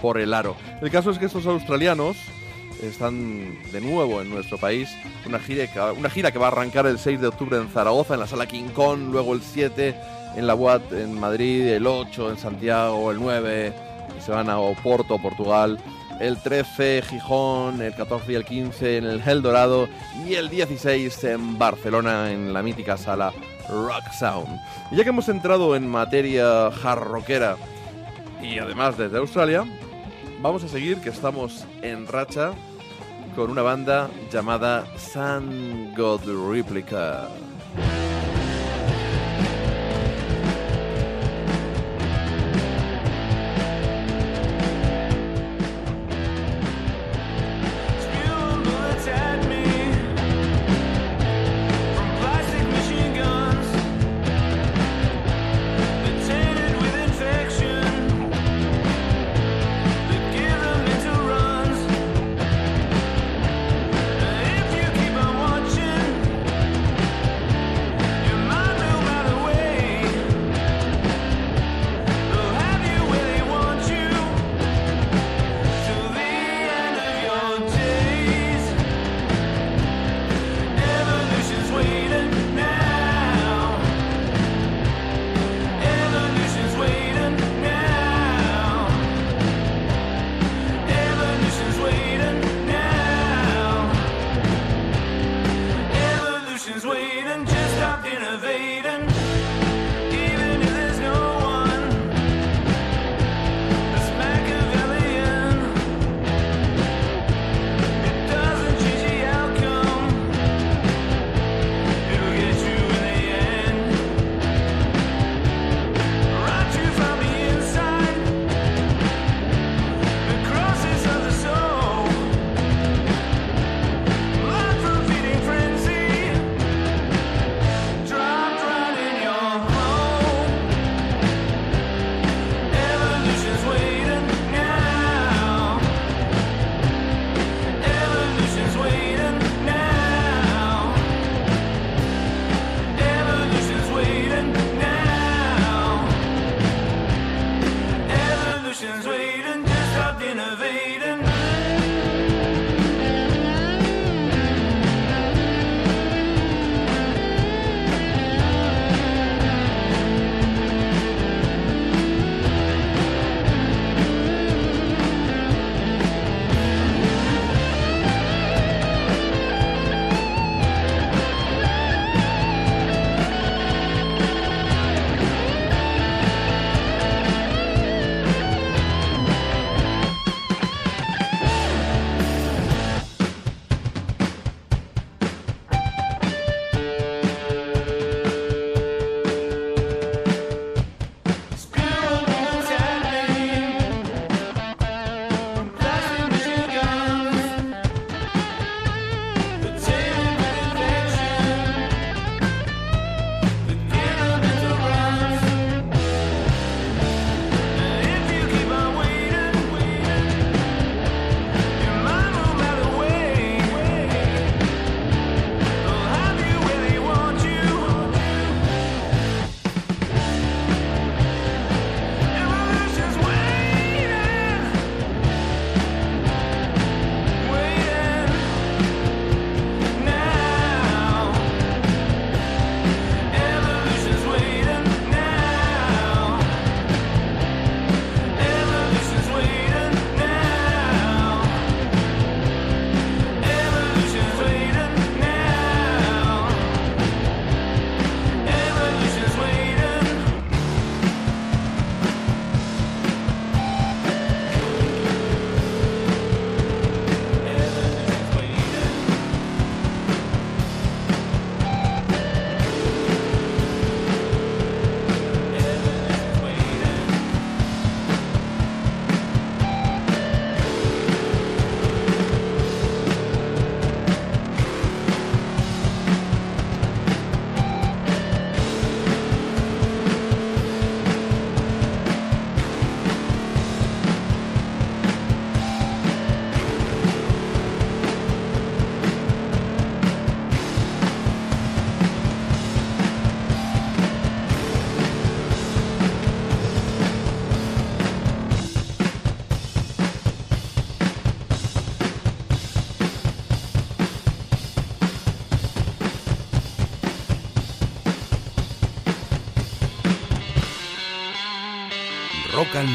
por el aro. El caso es que estos australianos están de nuevo en nuestro país, una gira, que, una gira que va a arrancar el 6 de octubre en Zaragoza, en la sala King Kong, luego el 7 en la UAT en Madrid, el 8 en Santiago, el 9 se van a Oporto, Portugal, el 13 Gijón, el 14 y el 15 en el Hell Dorado y el 16 en Barcelona en la mítica sala Rock Sound. Y ya que hemos entrado en materia jarroquera y además desde Australia, vamos a seguir que estamos en racha con una banda llamada Sun God Replica.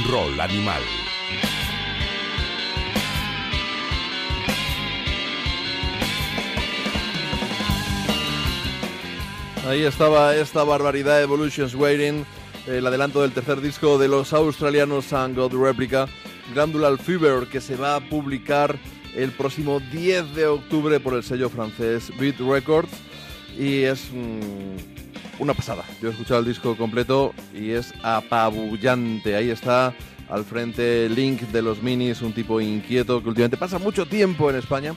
Roll Animal. Ahí estaba esta barbaridad Evolutions Waiting, el adelanto del tercer disco de los australianos Sun God Replica, Glandular Fever, que se va a publicar el próximo 10 de octubre por el sello francés Beat Records. Y es mm, una pasada. Yo he escuchado el disco completo y es apabullante. Ahí está al frente Link de los Minis, un tipo inquieto que últimamente pasa mucho tiempo en España.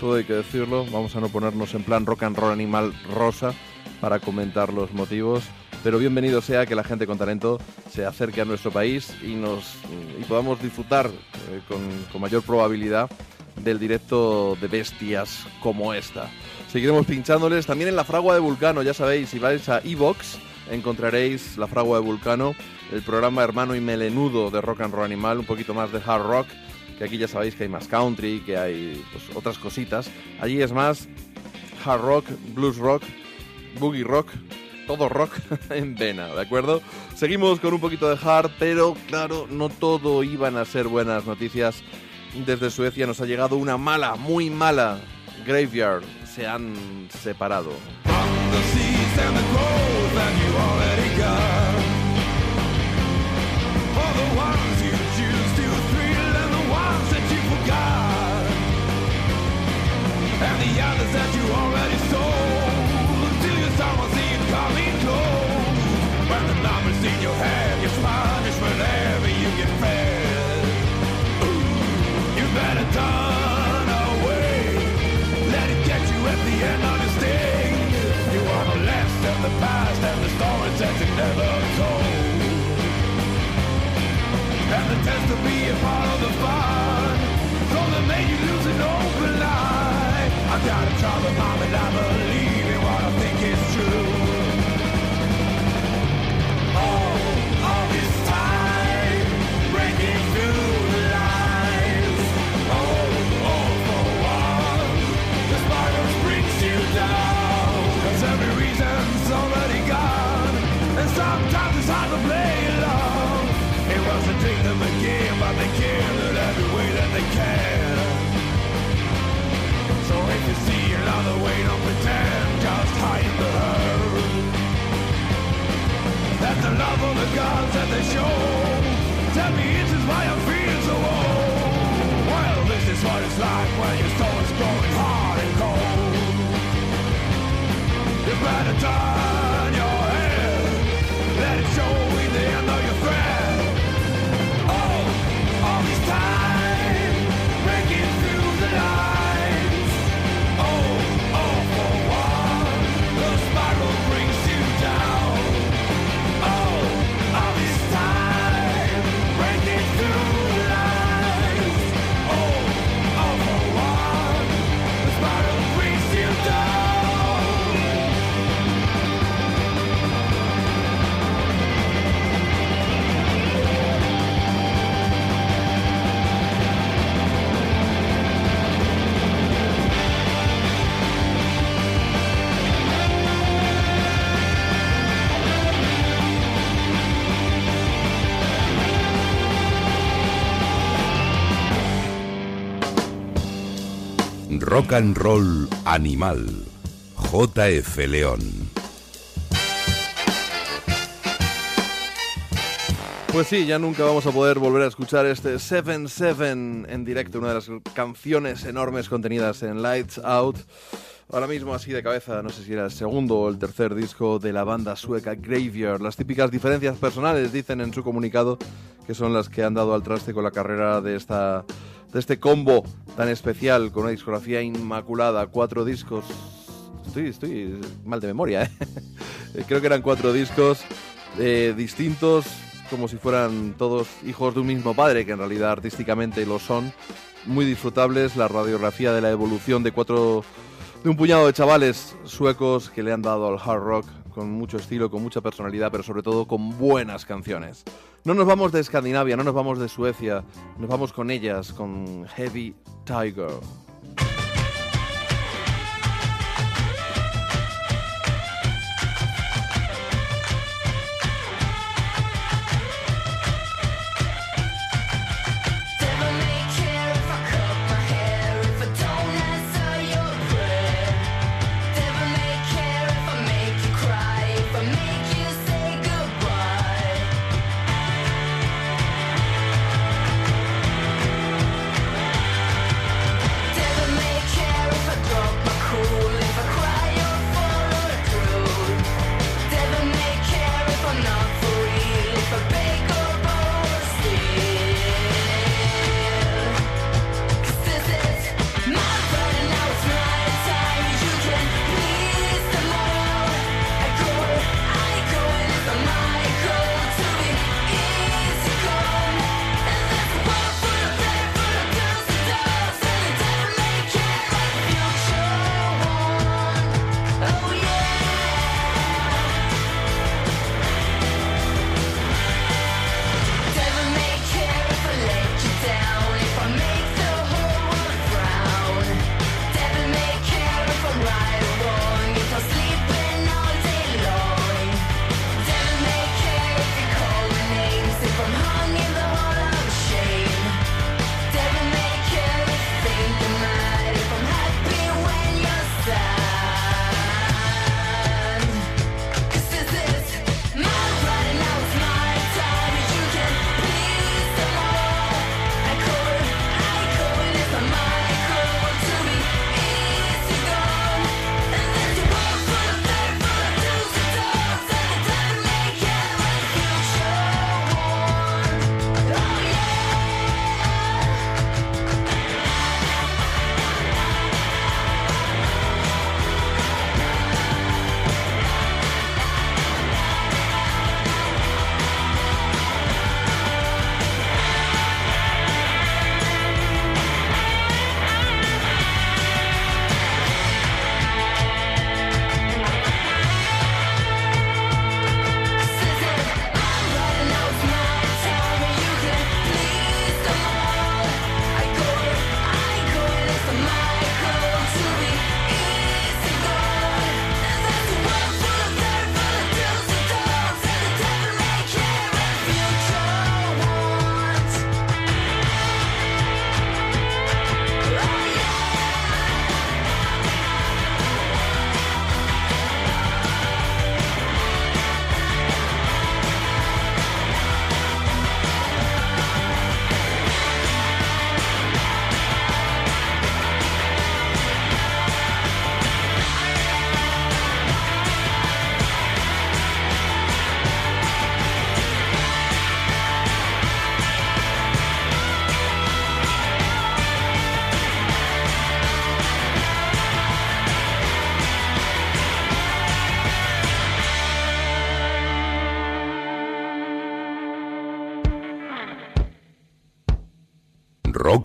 Todo hay que decirlo. Vamos a no ponernos en plan rock and roll animal rosa para comentar los motivos. Pero bienvenido sea que la gente con talento se acerque a nuestro país y nos y podamos disfrutar eh, con, con mayor probabilidad del directo de bestias como esta. Seguiremos pinchándoles también en la fragua de Vulcano, ya sabéis, si vais a Evox encontraréis la fragua de Vulcano, el programa hermano y melenudo de Rock and Roll Animal, un poquito más de hard rock, que aquí ya sabéis que hay más country, que hay pues, otras cositas. Allí es más hard rock, blues rock, boogie rock, todo rock en vena, ¿de acuerdo? Seguimos con un poquito de hard, pero claro, no todo iban a ser buenas noticias. Desde Suecia nos ha llegado una mala, muy mala Graveyard. Se han separado. That you already got. For the ones you choose to thrill and the ones that you forgot. And the others that you love of the gods Rock and Roll Animal. JF León. Pues sí, ya nunca vamos a poder volver a escuchar este 7-7 en directo, una de las canciones enormes contenidas en Lights Out. Ahora mismo, así de cabeza, no sé si era el segundo o el tercer disco de la banda sueca Graveyard. Las típicas diferencias personales, dicen en su comunicado, que son las que han dado al traste con la carrera de esta de este combo tan especial con una discografía inmaculada, cuatro discos. Estoy, estoy mal de memoria, ¿eh? Creo que eran cuatro discos eh, distintos, como si fueran todos hijos de un mismo padre, que en realidad artísticamente lo son. Muy disfrutables, la radiografía de la evolución de cuatro de un puñado de chavales suecos que le han dado al hard rock con mucho estilo, con mucha personalidad, pero sobre todo con buenas canciones. No nos vamos de Escandinavia, no nos vamos de Suecia, nos vamos con ellas, con Heavy Tiger.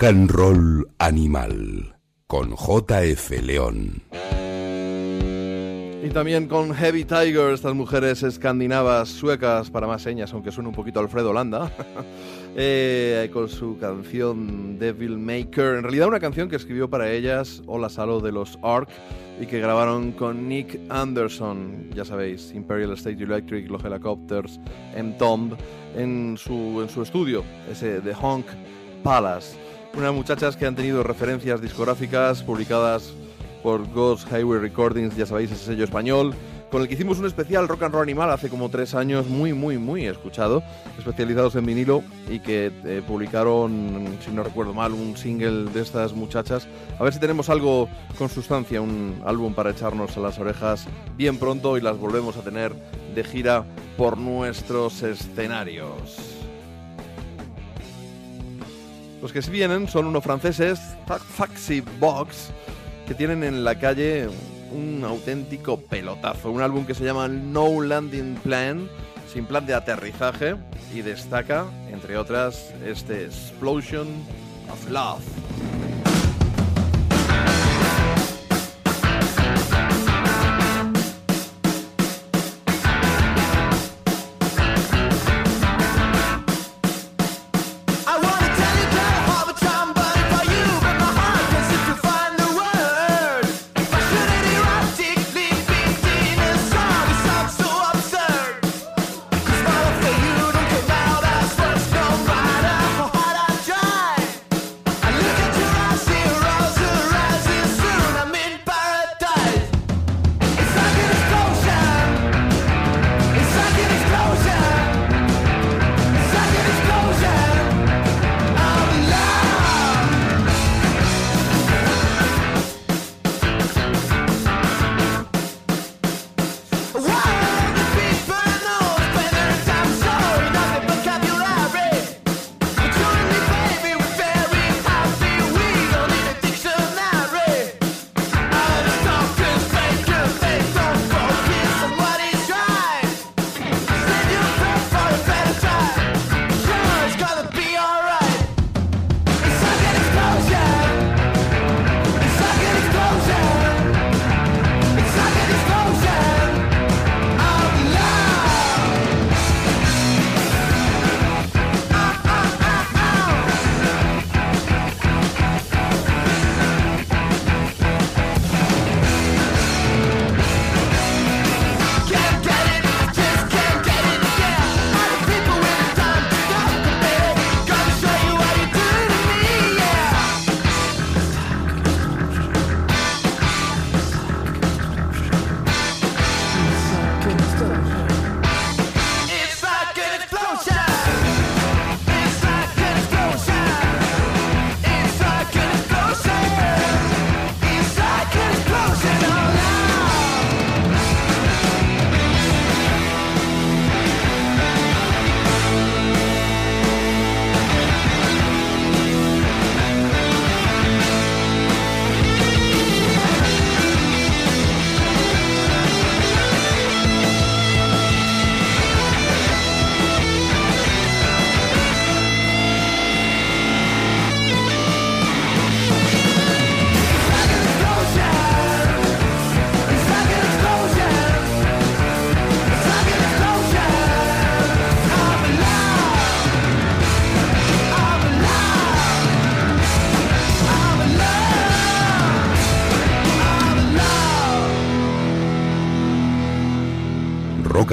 Roll Animal con JF León. Y también con Heavy Tiger, estas mujeres escandinavas, suecas, para más señas, aunque suene un poquito Alfredo Landa, eh, con su canción Devil Maker. En realidad una canción que escribió para ellas Hola Salo de los Ark y que grabaron con Nick Anderson, ya sabéis, Imperial State Electric, los Helicopters, M-Tomb, en su, en su estudio, ese The Honk Palace. Unas muchachas que han tenido referencias discográficas publicadas por Ghost Highway Recordings, ya sabéis, ese sello español, con el que hicimos un especial Rock and Roll Animal hace como tres años, muy, muy, muy escuchado, especializados en vinilo y que eh, publicaron, si no recuerdo mal, un single de estas muchachas. A ver si tenemos algo con sustancia, un álbum para echarnos a las orejas bien pronto y las volvemos a tener de gira por nuestros escenarios. Los que vienen son unos franceses, Fa- Faxi Box, que tienen en la calle un auténtico pelotazo. Un álbum que se llama No Landing Plan, sin plan de aterrizaje, y destaca, entre otras, este Explosion of Love.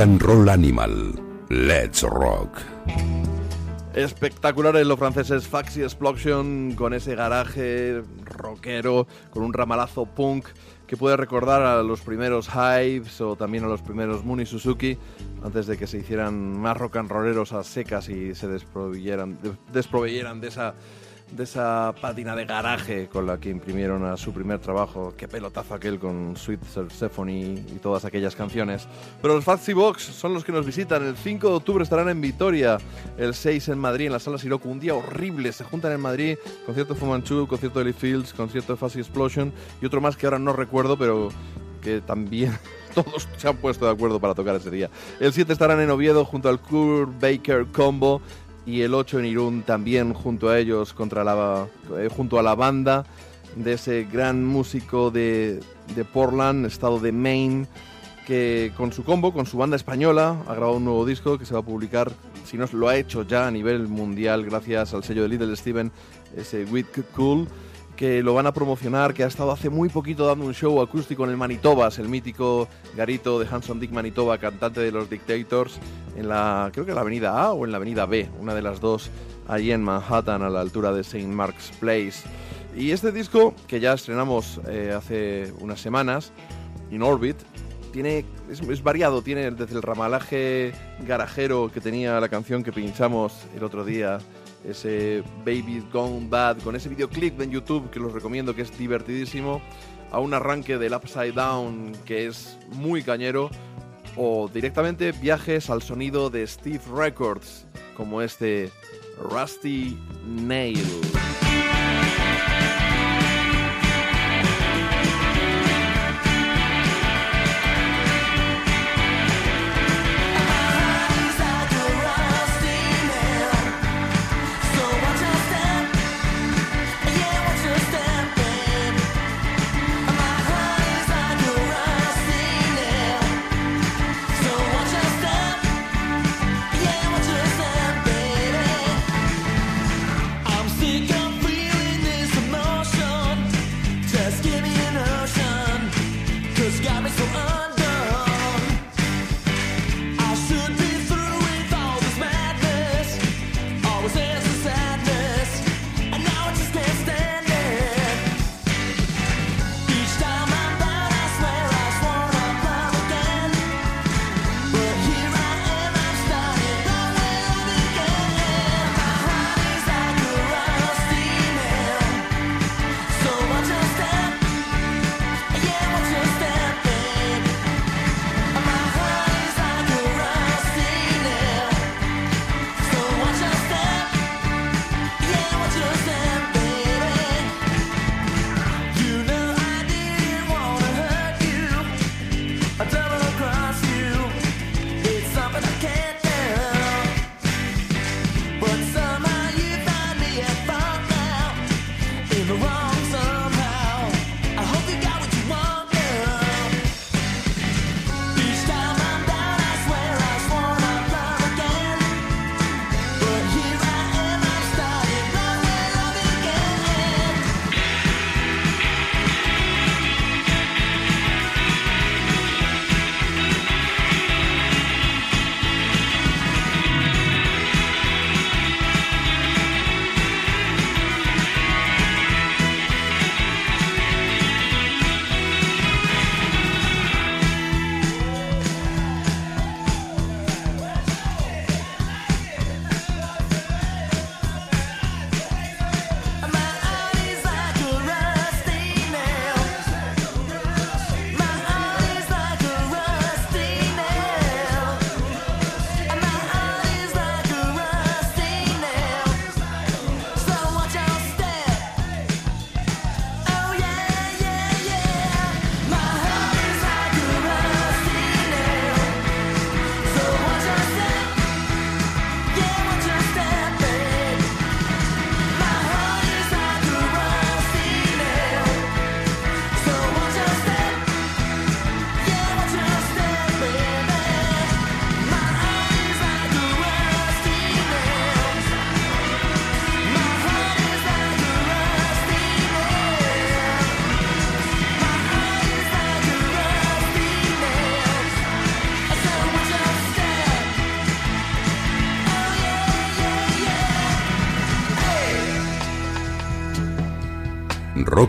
And Roll Animal. Let's Rock. Espectaculares los franceses Faxi Explosion con ese garaje rockero, con un ramalazo punk que puede recordar a los primeros Hives o también a los primeros Muni Suzuki antes de que se hicieran más rock and rolleros a secas y se desproveyeran, de- desproveyeran de esa de esa pátina de garaje con la que imprimieron a su primer trabajo. Qué pelotazo aquel con Sweet Symphony y todas aquellas canciones. Pero los Faxi Box son los que nos visitan. El 5 de octubre estarán en Vitoria, el 6 en Madrid, en la sala Siroco. Un día horrible. Se juntan en Madrid, concierto de Fu Manchu, concierto de Lee Fields, concierto de Faxi Explosion y otro más que ahora no recuerdo, pero que también todos se han puesto de acuerdo para tocar ese día. El 7 estarán en Oviedo junto al Kurt Baker Combo y el 8 en Irún también junto a ellos, contra la, eh, junto a la banda de ese gran músico de, de Portland, estado de Maine, que con su combo, con su banda española, ha grabado un nuevo disco que se va a publicar, si no lo ha hecho ya a nivel mundial gracias al sello de Little Steven, ese With Cool, que lo van a promocionar, que ha estado hace muy poquito dando un show acústico en el Manitobas, el mítico garito de Hanson Dick Manitoba, cantante de los Dictators, en la, creo que la avenida A o en la avenida B, una de las dos, allí en Manhattan, a la altura de St. Mark's Place. Y este disco, que ya estrenamos eh, hace unas semanas, In Orbit, tiene, es variado, tiene desde el ramalaje garajero que tenía la canción que pinchamos el otro día, ese Baby Gone Bad, con ese videoclip en YouTube que los recomiendo, que es divertidísimo, a un arranque del Upside Down que es muy cañero, o directamente viajes al sonido de Steve Records, como este Rusty Nail.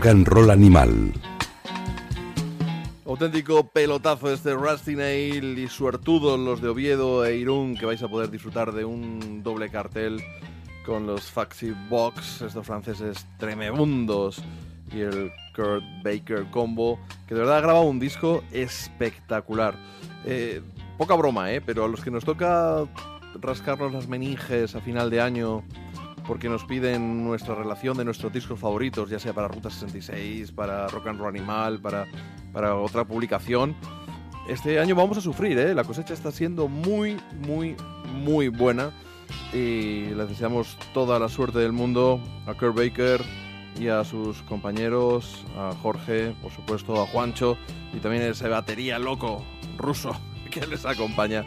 Rock and Animal. Auténtico pelotazo este Rusty Nail y suertudos los de Oviedo e Irún que vais a poder disfrutar de un doble cartel con los Faxi Box, estos franceses tremebundos y el Kurt Baker combo, que de verdad ha grabado un disco espectacular. Eh, poca broma, ¿eh? pero a los que nos toca rascarnos las meninges a final de año porque nos piden nuestra relación de nuestros discos favoritos, ya sea para Ruta 66, para Rock and Roll Animal, para, para otra publicación. Este año vamos a sufrir, ¿eh? la cosecha está siendo muy, muy, muy buena. y les deseamos toda la suerte del mundo a Kurt Baker y a sus compañeros, a Jorge, por supuesto, a Juancho y también ese batería loco ruso que les acompaña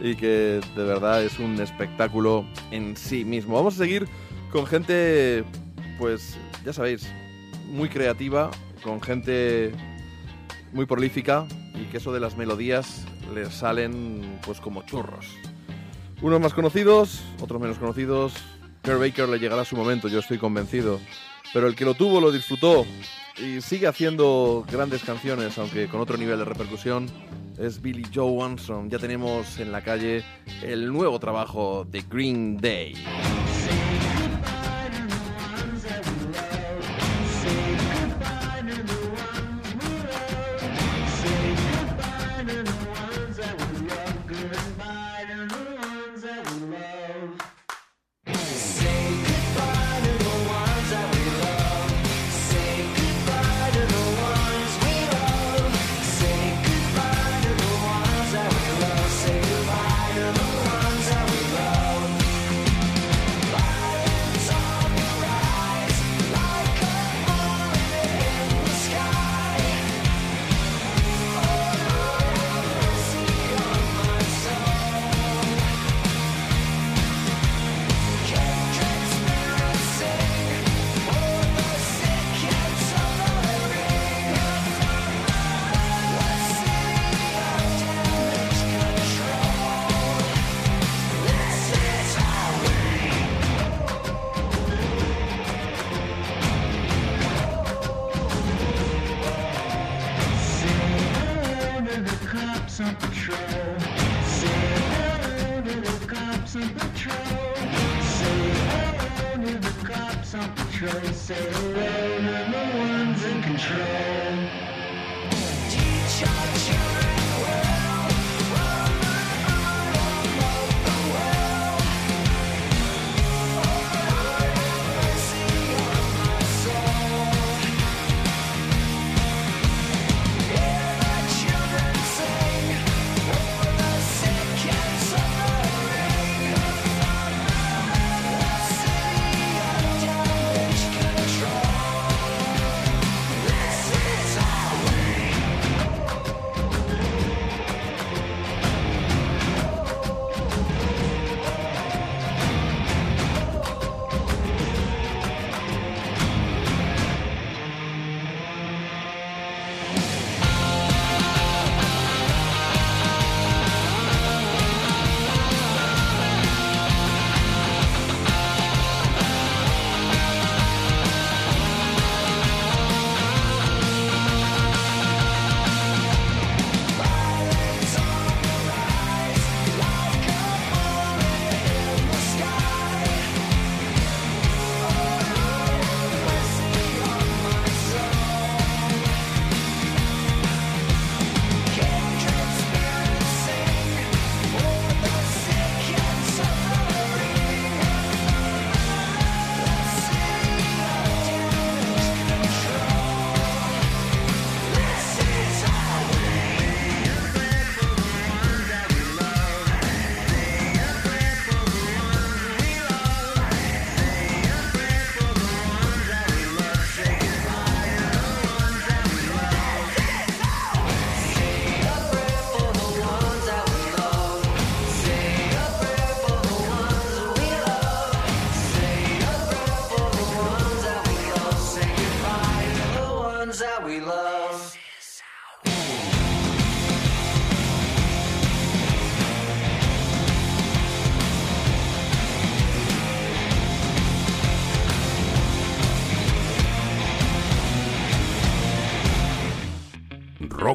y que de verdad es un espectáculo en sí mismo. Vamos a seguir con gente, pues ya sabéis, muy creativa, con gente muy prolífica y que eso de las melodías les salen pues como churros. Unos más conocidos, otros menos conocidos. Kurt Baker le llegará su momento, yo estoy convencido. Pero el que lo tuvo lo disfrutó y sigue haciendo grandes canciones, aunque con otro nivel de repercusión, es Billy Joe Armstrong. Ya tenemos en la calle el nuevo trabajo de Green Day.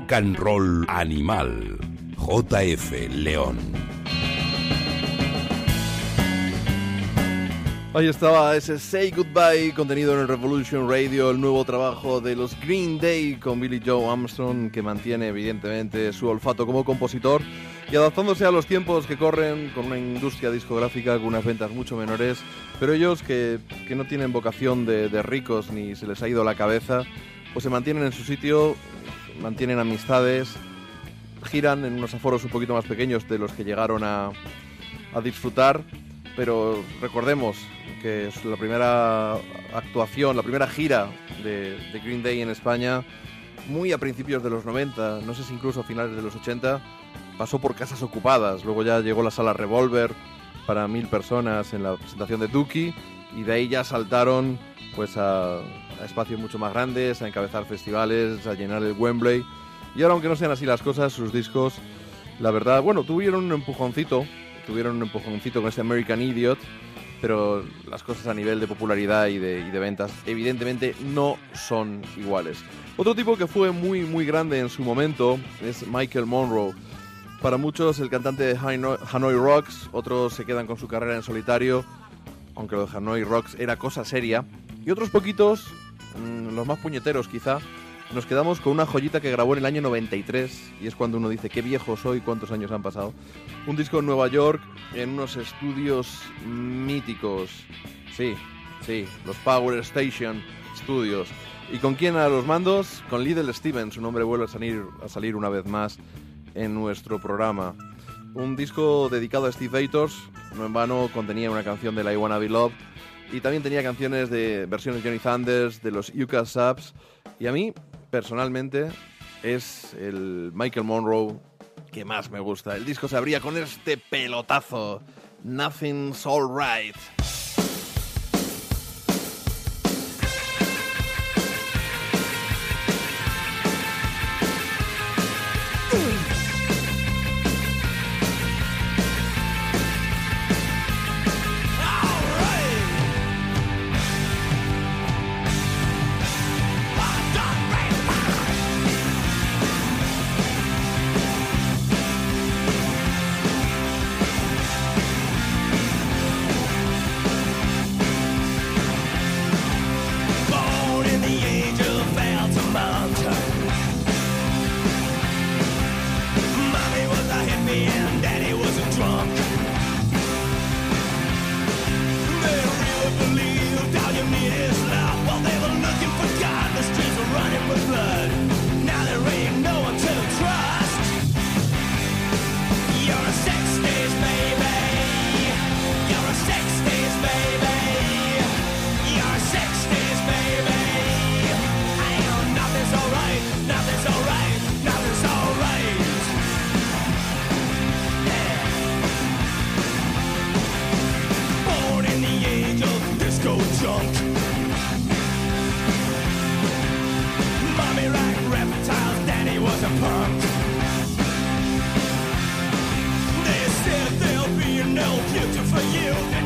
Rock and Roll Animal. JF León. Ahí estaba ese Say Goodbye contenido en el Revolution Radio, el nuevo trabajo de los Green Day con Billy Joe Armstrong, que mantiene evidentemente su olfato como compositor y adaptándose a los tiempos que corren con una industria discográfica con unas ventas mucho menores, pero ellos que, que no tienen vocación de, de ricos ni se les ha ido la cabeza, pues se mantienen en su sitio, mantienen amistades, giran en unos aforos un poquito más pequeños de los que llegaron a, a disfrutar, pero recordemos que la primera actuación, la primera gira de, de Green Day en España, muy a principios de los 90, no sé si incluso a finales de los 80, pasó por casas ocupadas, luego ya llegó la sala Revolver para mil personas en la presentación de Dookie y de ahí ya saltaron pues a, a espacios mucho más grandes, a encabezar festivales, a llenar el Wembley. Y ahora, aunque no sean así las cosas, sus discos, la verdad, bueno, tuvieron un empujoncito, tuvieron un empujoncito con este American Idiot, pero las cosas a nivel de popularidad y de, y de ventas, evidentemente no son iguales. Otro tipo que fue muy, muy grande en su momento es Michael Monroe. Para muchos, el cantante de Hanoi, Rocks, otros se quedan con su carrera en solitario, aunque lo de Hanoi Rocks era cosa seria. Y otros poquitos, mm, los más puñeteros quizá, nos quedamos con una joyita que grabó en el año 93, y es cuando uno dice, qué viejo soy, cuántos años han pasado. Un disco en Nueva York, en unos estudios míticos. Sí, sí, los Power Station Studios. ¿Y con quién a los mandos? Con Little Steven, su nombre vuelve a salir, a salir una vez más en nuestro programa. Un disco dedicado a Steve Vators, no en vano contenía una canción de la I Wanna Be Loved y también tenía canciones de versiones Johnny Thunders, de los Yucca Subs y a mí, personalmente, es el Michael Monroe que más me gusta. El disco se abría con este pelotazo, Nothing's Alright. For you.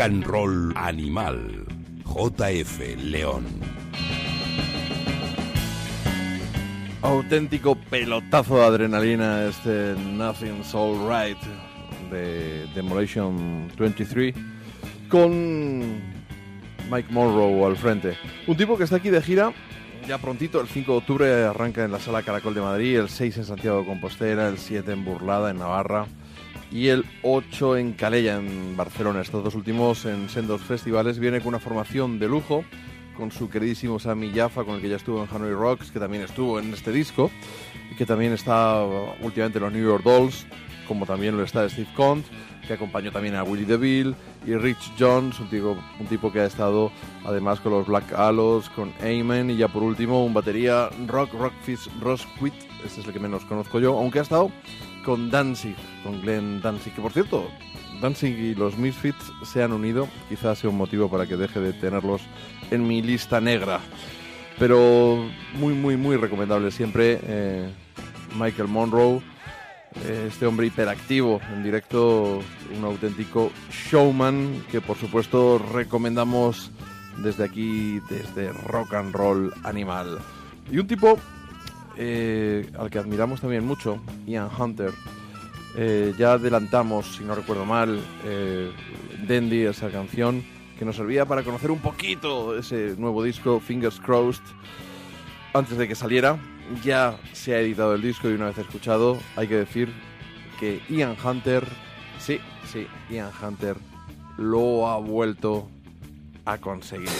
Roll Animal. JF León. Auténtico pelotazo de adrenalina este Nothing's Alright de Demolition 23 con Mike Monroe al frente. Un tipo que está aquí de gira ya prontito, el 5 de octubre arranca en la Sala Caracol de Madrid, el 6 en Santiago de Compostela, el 7 en Burlada, en Navarra y el 8 en Calella, en Barcelona. Estos dos últimos en sendos festivales. Viene con una formación de lujo con su queridísimo Sammy Jaffa, con el que ya estuvo en Hanoi Rocks, que también estuvo en este disco, y que también está uh, últimamente en los New York Dolls, como también lo está Steve Conte, que acompañó también a Willie DeVille, y Rich Jones, un tipo, un tipo que ha estado además con los Black Halos, con Amen, y ya por último un batería Rock Rockfish Rosquit, este es el que menos conozco yo, aunque ha estado con Danzig, con Glenn Danzig, que por cierto, Danzig y los Misfits se han unido, quizás sea un motivo para que deje de tenerlos en mi lista negra. Pero muy, muy, muy recomendable siempre eh, Michael Monroe, eh, este hombre hiperactivo en directo, un auténtico showman que por supuesto recomendamos desde aquí, desde Rock and Roll Animal. Y un tipo eh, al que admiramos también mucho, Ian Hunter. Eh, ya adelantamos, si no recuerdo mal, eh, esa canción que nos servía para conocer un poquito ese nuevo disco, Fingers Crossed, antes de que saliera. Ya se ha editado el disco y una vez escuchado, hay que decir que Ian Hunter, sí, sí, Ian Hunter lo ha vuelto a conseguir.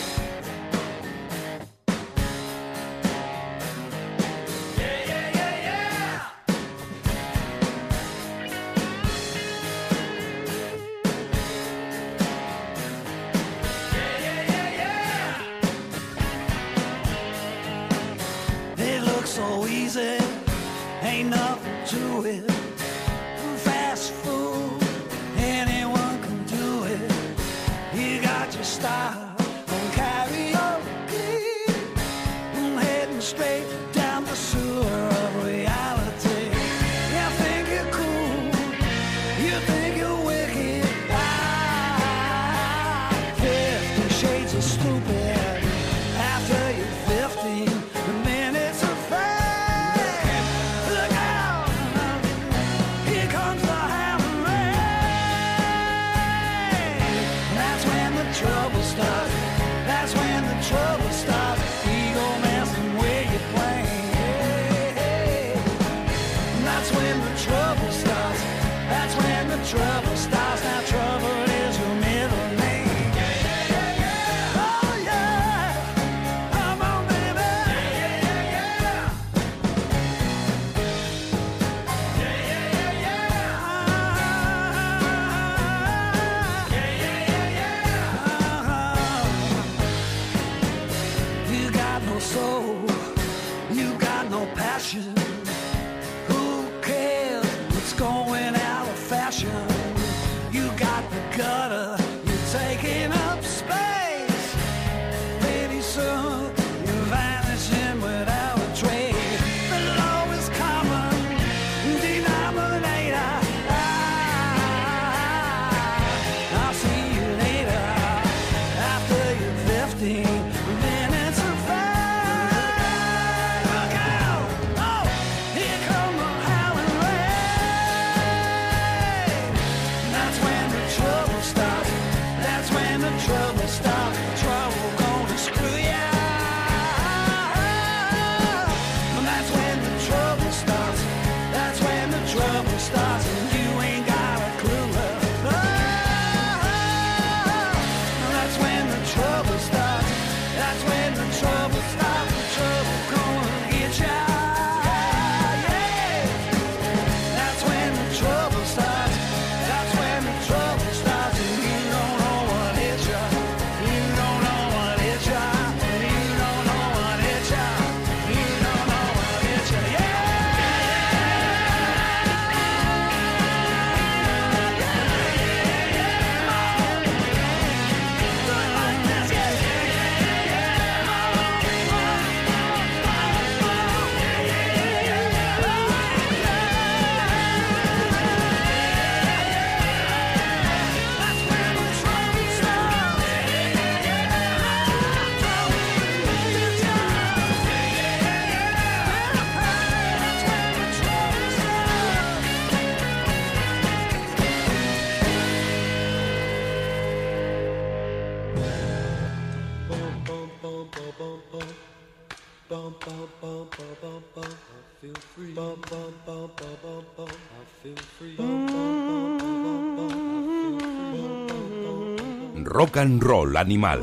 Rock and Roll Animal.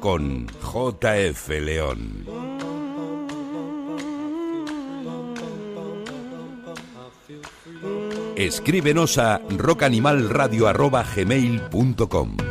Con JF León. Escríbenos a rockanimalradio.gmail.com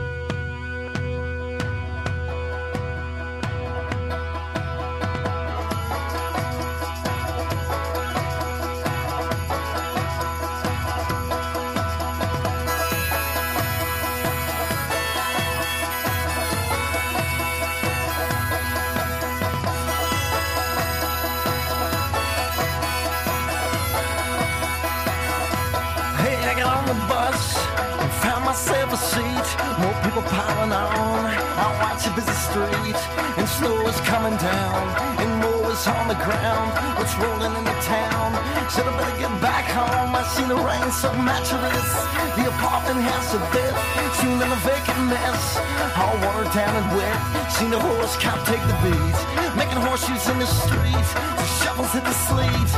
horse cop take the beat, making horseshoes in the street. The shovels hit the sleet.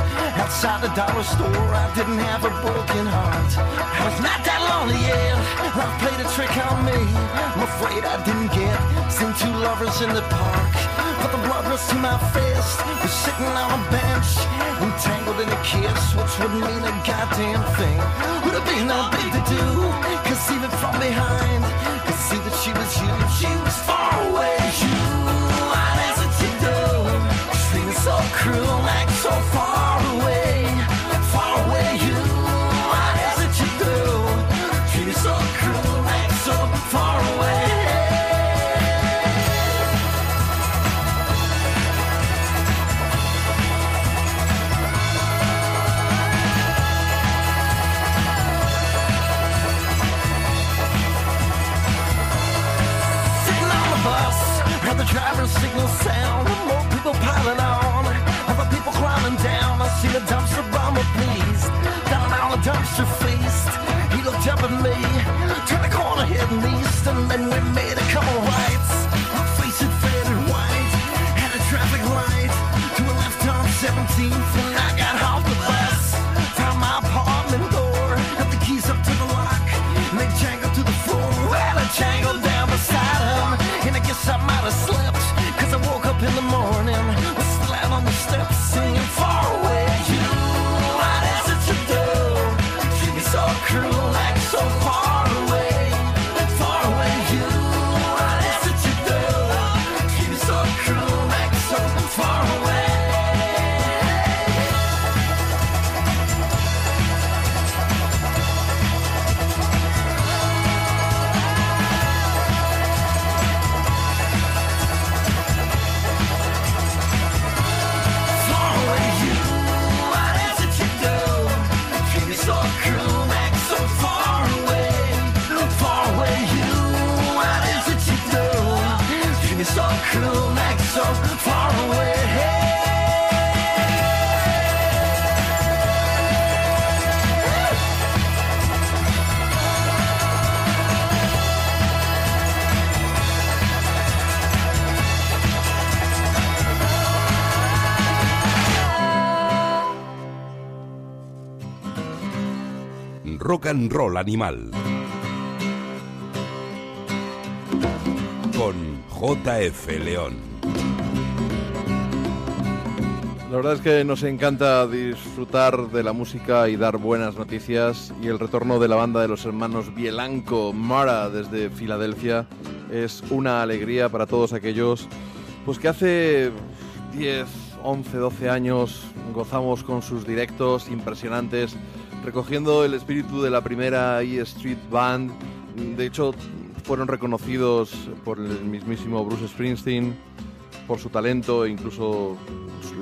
Outside the dollar store, I didn't have a broken heart. I was not that lonely yet. Love played a trick on me. I'm afraid I didn't get. Seen two lovers in the park. But the blood rush to my fist. Was sitting on a bench, entangled in a kiss, which wouldn't mean a goddamn thing. Would have been no big to do. Cause even from behind, could see that she was you. She was far away. You, the driver's signal sound. More people piling on, and Roll Animal. Con JF León. La verdad es que nos encanta disfrutar de la música y dar buenas noticias y el retorno de la banda de los hermanos Bielanco Mara desde Filadelfia es una alegría para todos aquellos pues que hace 10, 11, 12 años gozamos con sus directos impresionantes recogiendo el espíritu de la primera E Street Band. De hecho, fueron reconocidos por el mismísimo Bruce Springsteen por su talento e incluso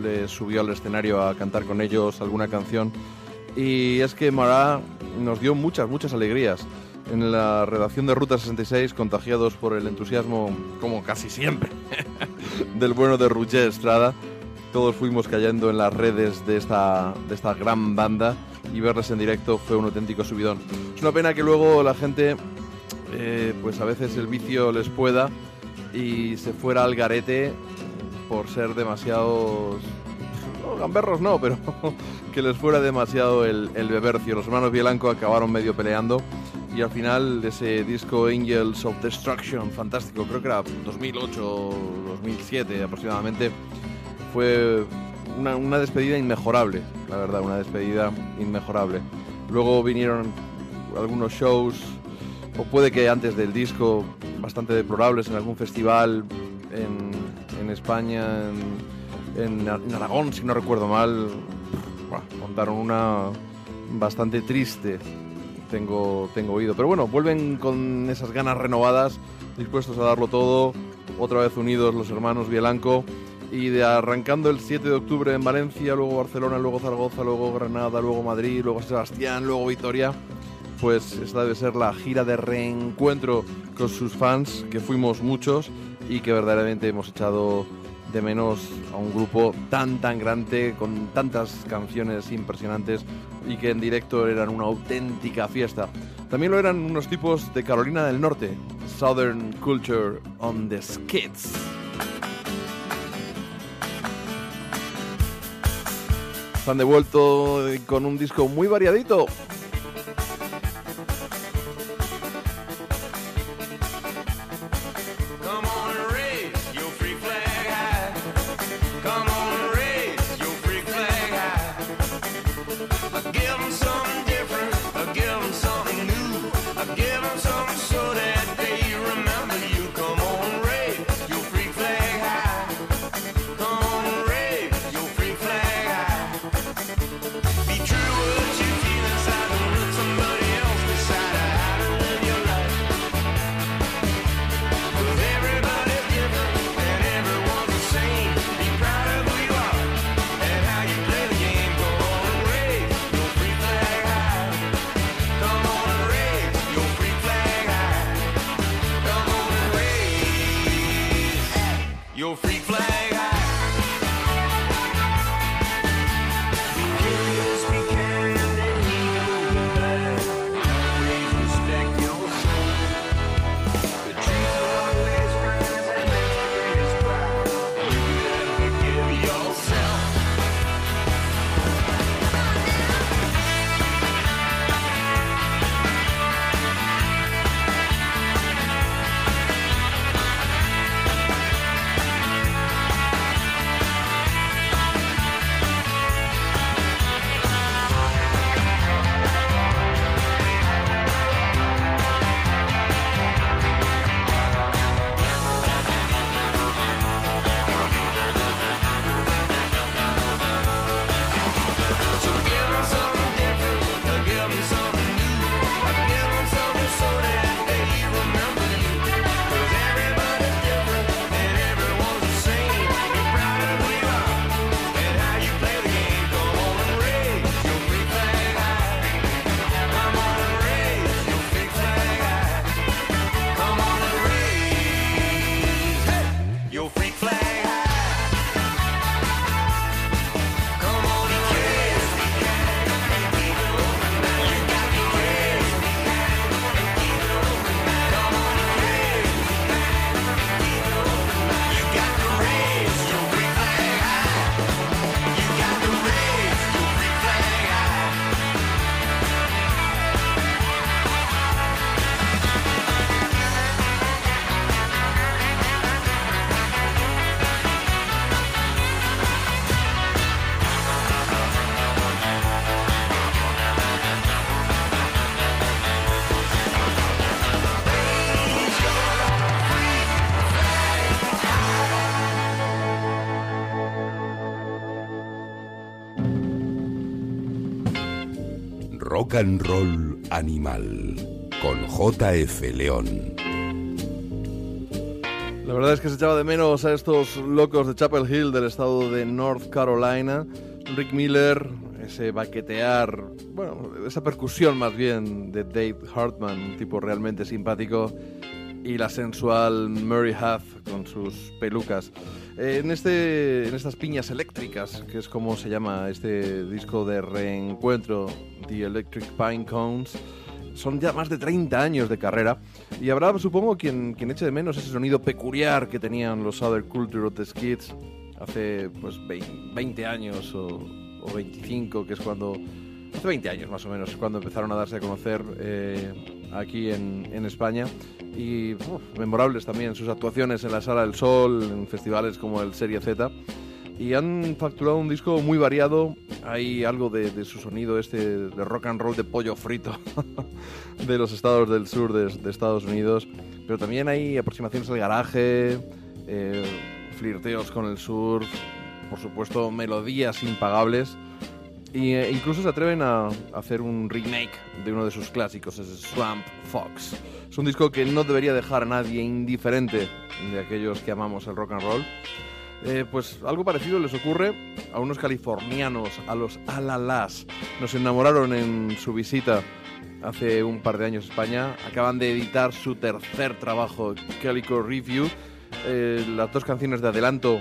le subió al escenario a cantar con ellos alguna canción. Y es que Mara nos dio muchas, muchas alegrías. En la redacción de Ruta 66, contagiados por el entusiasmo, como casi siempre, del bueno de Roger Estrada, todos fuimos cayendo en las redes de esta, de esta gran banda y verles en directo fue un auténtico subidón. Es una pena que luego la gente, eh, pues a veces el vicio les pueda y se fuera al garete por ser demasiados... Gamberros no, pero que les fuera demasiado el, el bebercio. Los hermanos Bielanco acabaron medio peleando y al final de ese disco Angels of Destruction, fantástico, creo que era 2008 o 2007 aproximadamente, fue una, una despedida inmejorable, la verdad, una despedida inmejorable. Luego vinieron algunos shows, o puede que antes del disco, bastante deplorables en algún festival en, en España, en, en, Aragón, si no recuerdo mal. Buah, contaron una bastante triste, tengo, tengo oído. Pero bueno, vuelven con esas ganas renovadas, dispuestos a darlo todo, otra vez unidos los hermanos Bielanco. Y de arrancando el 7 de octubre en Valencia, luego Barcelona, luego Zaragoza, luego Granada, luego Madrid, luego Sebastián, luego Vitoria, pues esta debe ser la gira de reencuentro con sus fans, que fuimos muchos y que verdaderamente hemos echado de menos a un grupo tan tan grande, con tantas canciones impresionantes y que en directo eran una auténtica fiesta. También lo eran unos tipos de Carolina del Norte, Southern Culture on the Skids. Han devuelto con un disco muy variadito. Rock and Roll Animal con JF León. La verdad es que se echaba de menos a estos locos de Chapel Hill del estado de North Carolina. Rick Miller, ese baquetear, bueno, esa percusión más bien de Dave Hartman, un tipo realmente simpático, y la sensual Murray Huff con sus pelucas. Eh, en, este, en estas piñas eléctricas, que es como se llama este disco de reencuentro, The Electric Pine Cones, Son ya más de 30 años de carrera y habrá, supongo, quien, quien eche de menos ese sonido peculiar que tenían los Other Culture of the Skids hace pues 20 años o, o 25, que es cuando... Hace 20 años más o menos, cuando empezaron a darse a conocer eh, aquí en, en España. Y uf, memorables también sus actuaciones en la Sala del Sol, en festivales como el Serie Z y han facturado un disco muy variado. Hay algo de, su sonido este de rock and roll de pollo frito de los estados del sur de, Estados Unidos, pero también hay aproximaciones al garaje, eh, flirteos con el surf, por supuesto melodías impagables. Y eh, incluso se atreven a, a hacer un remake de uno de sus clásicos, es Swamp Fox. Es un disco que no debería dejar a nadie indiferente de aquellos que amamos el rock and roll. Eh, pues algo parecido les ocurre a unos californianos, a los Alalas. Nos enamoraron en su visita hace un par de años a España. Acaban de editar su tercer trabajo, Calico Review. Eh, las dos canciones de adelanto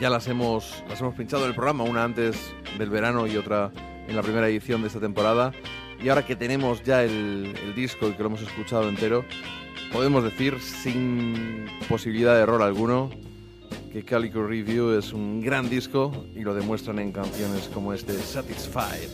ya las hemos, las hemos pinchado en el programa, una antes del verano y otra en la primera edición de esta temporada. Y ahora que tenemos ya el, el disco y que lo hemos escuchado entero, podemos decir sin posibilidad de error alguno que Calico Review es un gran disco y lo demuestran en canciones como este Satisfied.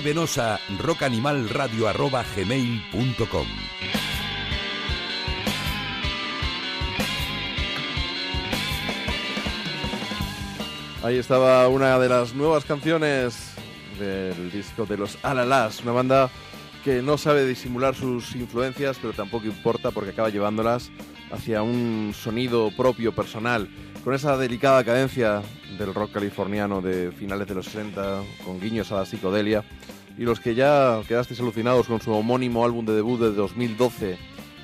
Escríbenos Ahí estaba una de las nuevas canciones del disco de los Alalas, una banda que no sabe disimular sus influencias, pero tampoco importa porque acaba llevándolas hacia un sonido propio, personal, con esa delicada cadencia del rock californiano de finales de los 60, con guiños a la psicodelia, y los que ya quedasteis alucinados con su homónimo álbum de debut de 2012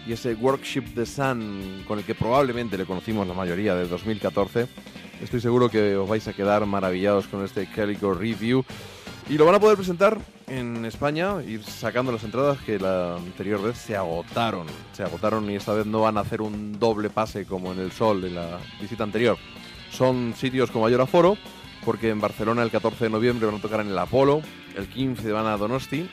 y ese Workship the Sun con el que probablemente le conocimos la mayoría de 2014, estoy seguro que os vais a quedar maravillados con este Calico Review. Y lo van a poder presentar en España, ir sacando las entradas que la anterior vez se agotaron. Se agotaron y esta vez no van a hacer un doble pase como en el Sol de la visita anterior. Son sitios con mayor aforo, porque en Barcelona el 14 de noviembre van a tocar en el Apolo, el 15 van a Donosti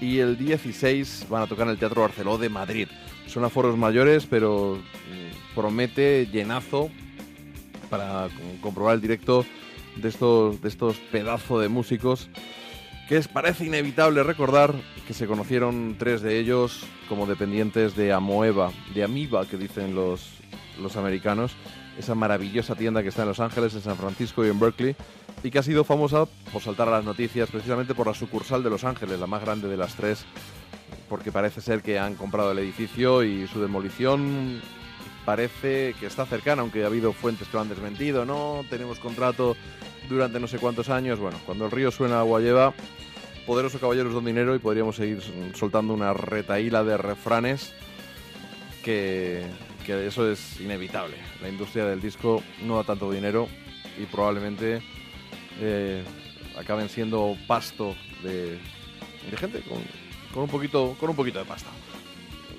y el 16 van a tocar en el Teatro Barceló de Madrid. Son aforos mayores, pero mm, promete llenazo para com- comprobar el directo de estos, de estos pedazos de músicos que es, parece inevitable recordar que se conocieron tres de ellos como dependientes de Amoeba, de Amiba, que dicen los, los americanos, esa maravillosa tienda que está en Los Ángeles, en San Francisco y en Berkeley, y que ha sido famosa por saltar a las noticias precisamente por la sucursal de Los Ángeles, la más grande de las tres, porque parece ser que han comprado el edificio y su demolición parece que está cercana, aunque ha habido fuentes que lo han desmentido, no, tenemos contrato durante no sé cuántos años, bueno, cuando el río suena agua lleva, poderoso caballeros don dinero y podríamos seguir soltando una retaíla de refranes que, eso es inevitable. La industria del disco no da tanto dinero y probablemente eh, acaben siendo pasto de, de gente con, un poquito con un poquito de pasta.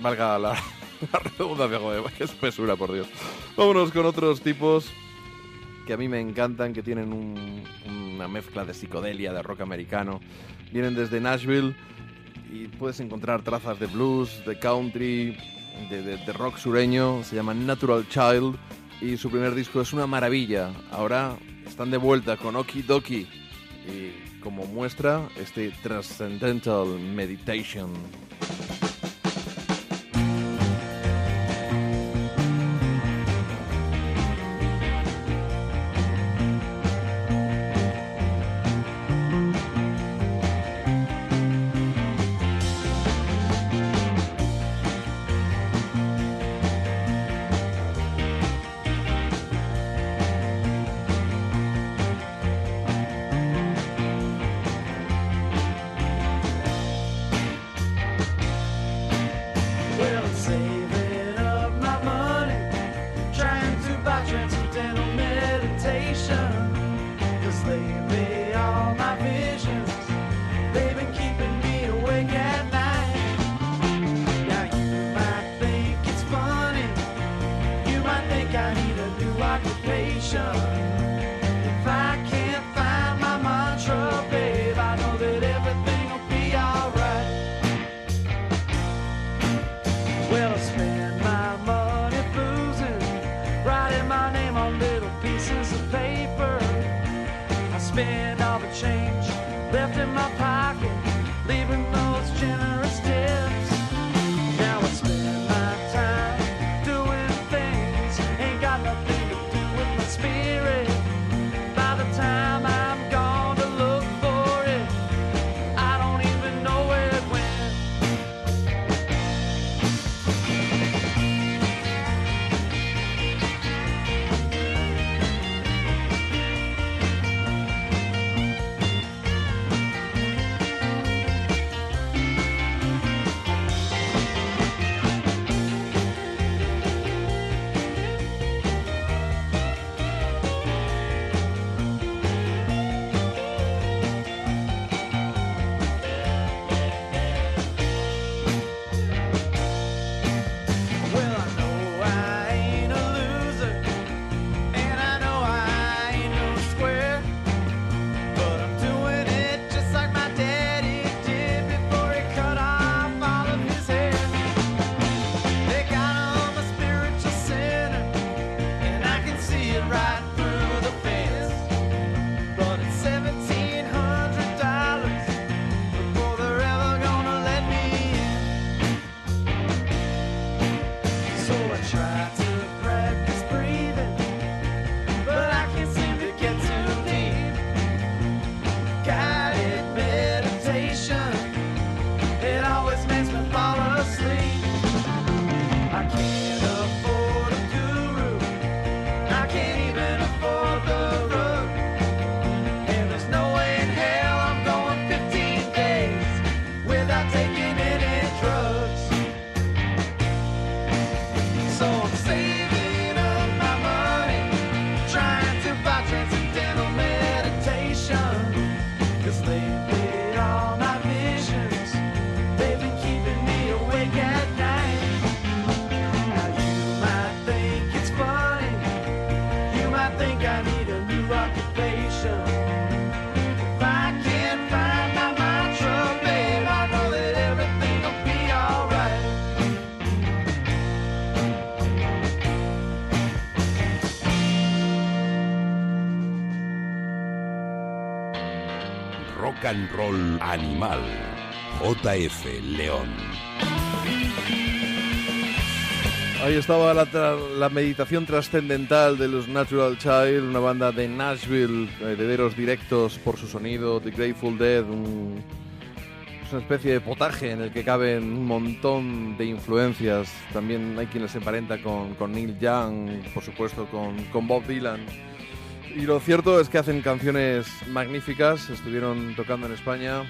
Valga la, la redundancia, joder, qué espesura, por Dios. Vámonos con otros tipos que a mí me encantan, que tienen un- una mezcla de psicodelia, de rock americano. Vienen desde Nashville y puedes encontrar trazas de blues, de country, de, rock sureño. Se llaman Natural Child y su primer disco es una maravilla. Ahora están de vuelta con Oki Doki y como muestra este Transcendental Meditation. And roll animal. JF León. Ahí estaba la, meditación trascendental de los Natural Child, una banda de Nashville, herederos directos por su sonido, The Grateful Dead, es una especie de potaje en el que caben un montón de influencias. También hay quien les emparenta con, Neil Young, por supuesto con Bob Dylan. Y lo cierto es que hacen canciones magníficas, estuvieron tocando en España,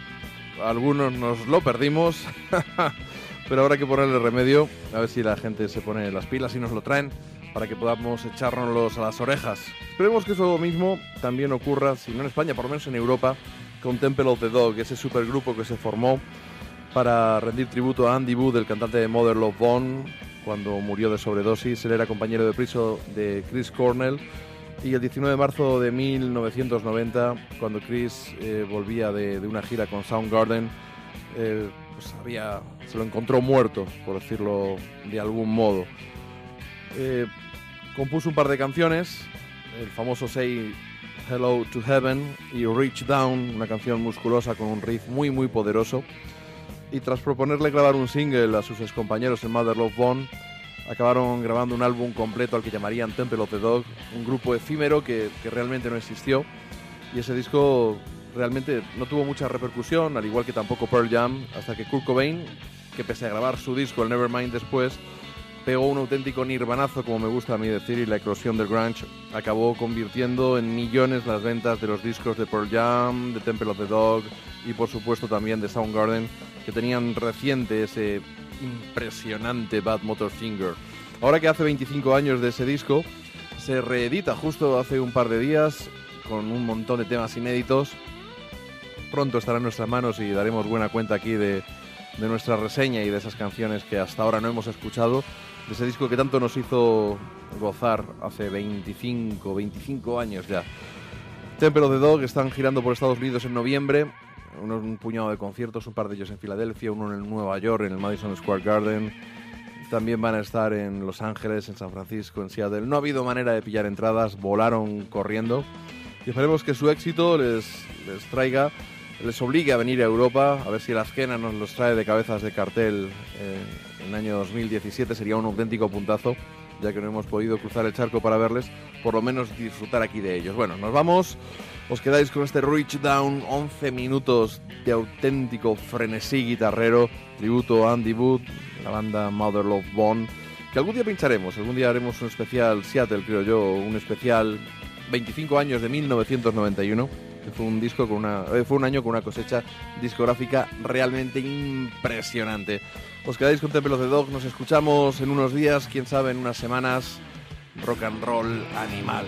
algunos nos lo perdimos, pero hay que ponerle remedio, a ver si la gente se pone las pilas y nos lo traen para que podamos echárnoslos a las orejas. Esperemos que eso mismo también ocurra, si no en España, por lo menos en Europa, con Temple of the Dog, ese supergrupo que se formó para rendir tributo a Andy Wood, el cantante de Mother Love Bone, cuando murió de sobredosis. Él era compañero de priso de Chris Cornell. Y el 19 de marzo de 1990, cuando Chris eh, volvía de, una gira con Soundgarden, eh, pues se lo encontró muerto, por decirlo de algún modo. Eh, compuso un par de canciones, el famoso Say Hello to Heaven y Reach Down, una canción musculosa con un riff muy muy poderoso. Y tras proponerle grabar un single a sus excompañeros en Mother Love Bone, acabaron grabando un álbum completo al que llamarían Temple of the Dog, un grupo efímero que, realmente no existió. Y ese disco realmente no tuvo mucha repercusión, al igual que tampoco Pearl Jam, hasta que Kurt Cobain, que pese a grabar su disco, el Nevermind después, pegó un auténtico nirvanazo, como me gusta a mí decir, y la eclosión del grunge acabó convirtiendo en millones las ventas de los discos de Pearl Jam, de Temple of the Dog y por supuesto también de Soundgarden, que tenían reciente ese impresionante Bad Motor Finger. Ahora que hace 25 años de ese disco, se reedita justo hace un par de días con un montón de temas inéditos. Pronto estará en nuestras manos y daremos buena cuenta aquí de, nuestra reseña y de esas canciones que hasta ahora no hemos escuchado, de ese disco que tanto nos hizo gozar hace 25, 25 años ya. Temple of the Dog están girando por Estados Unidos en noviembre, unos- un puñado de conciertos, un par de ellos en Filadelfia, uno en Nueva York, en el Madison Square Garden. También van a estar en Los Ángeles, en San Francisco, en Seattle. No ha habido manera de pillar entradas, volaron corriendo. Y esperemos que su éxito les, les traiga, les obligue a venir a Europa, a ver si el Azkena nos los trae de cabezas de cartel eh, en el año 2017. Sería un auténtico puntazo, ya que no hemos podido cruzar el charco para verles, por lo menos disfrutar aquí de ellos. Bueno, nos vamos. Os quedáis con este Reach Down, 11 minutos de auténtico frenesí guitarrero, tributo a Andy Wood, la banda Mother Love Bone, que algún día pincharemos, algún día haremos un especial Seattle, creo yo, un especial 25 años de 1991, que fue un disco con una eh, fue un año con una cosecha discográfica realmente impresionante. Os quedáis con Temple of the Dog, nos escuchamos en unos días, quién sabe, en unas semanas. Rock and roll animal.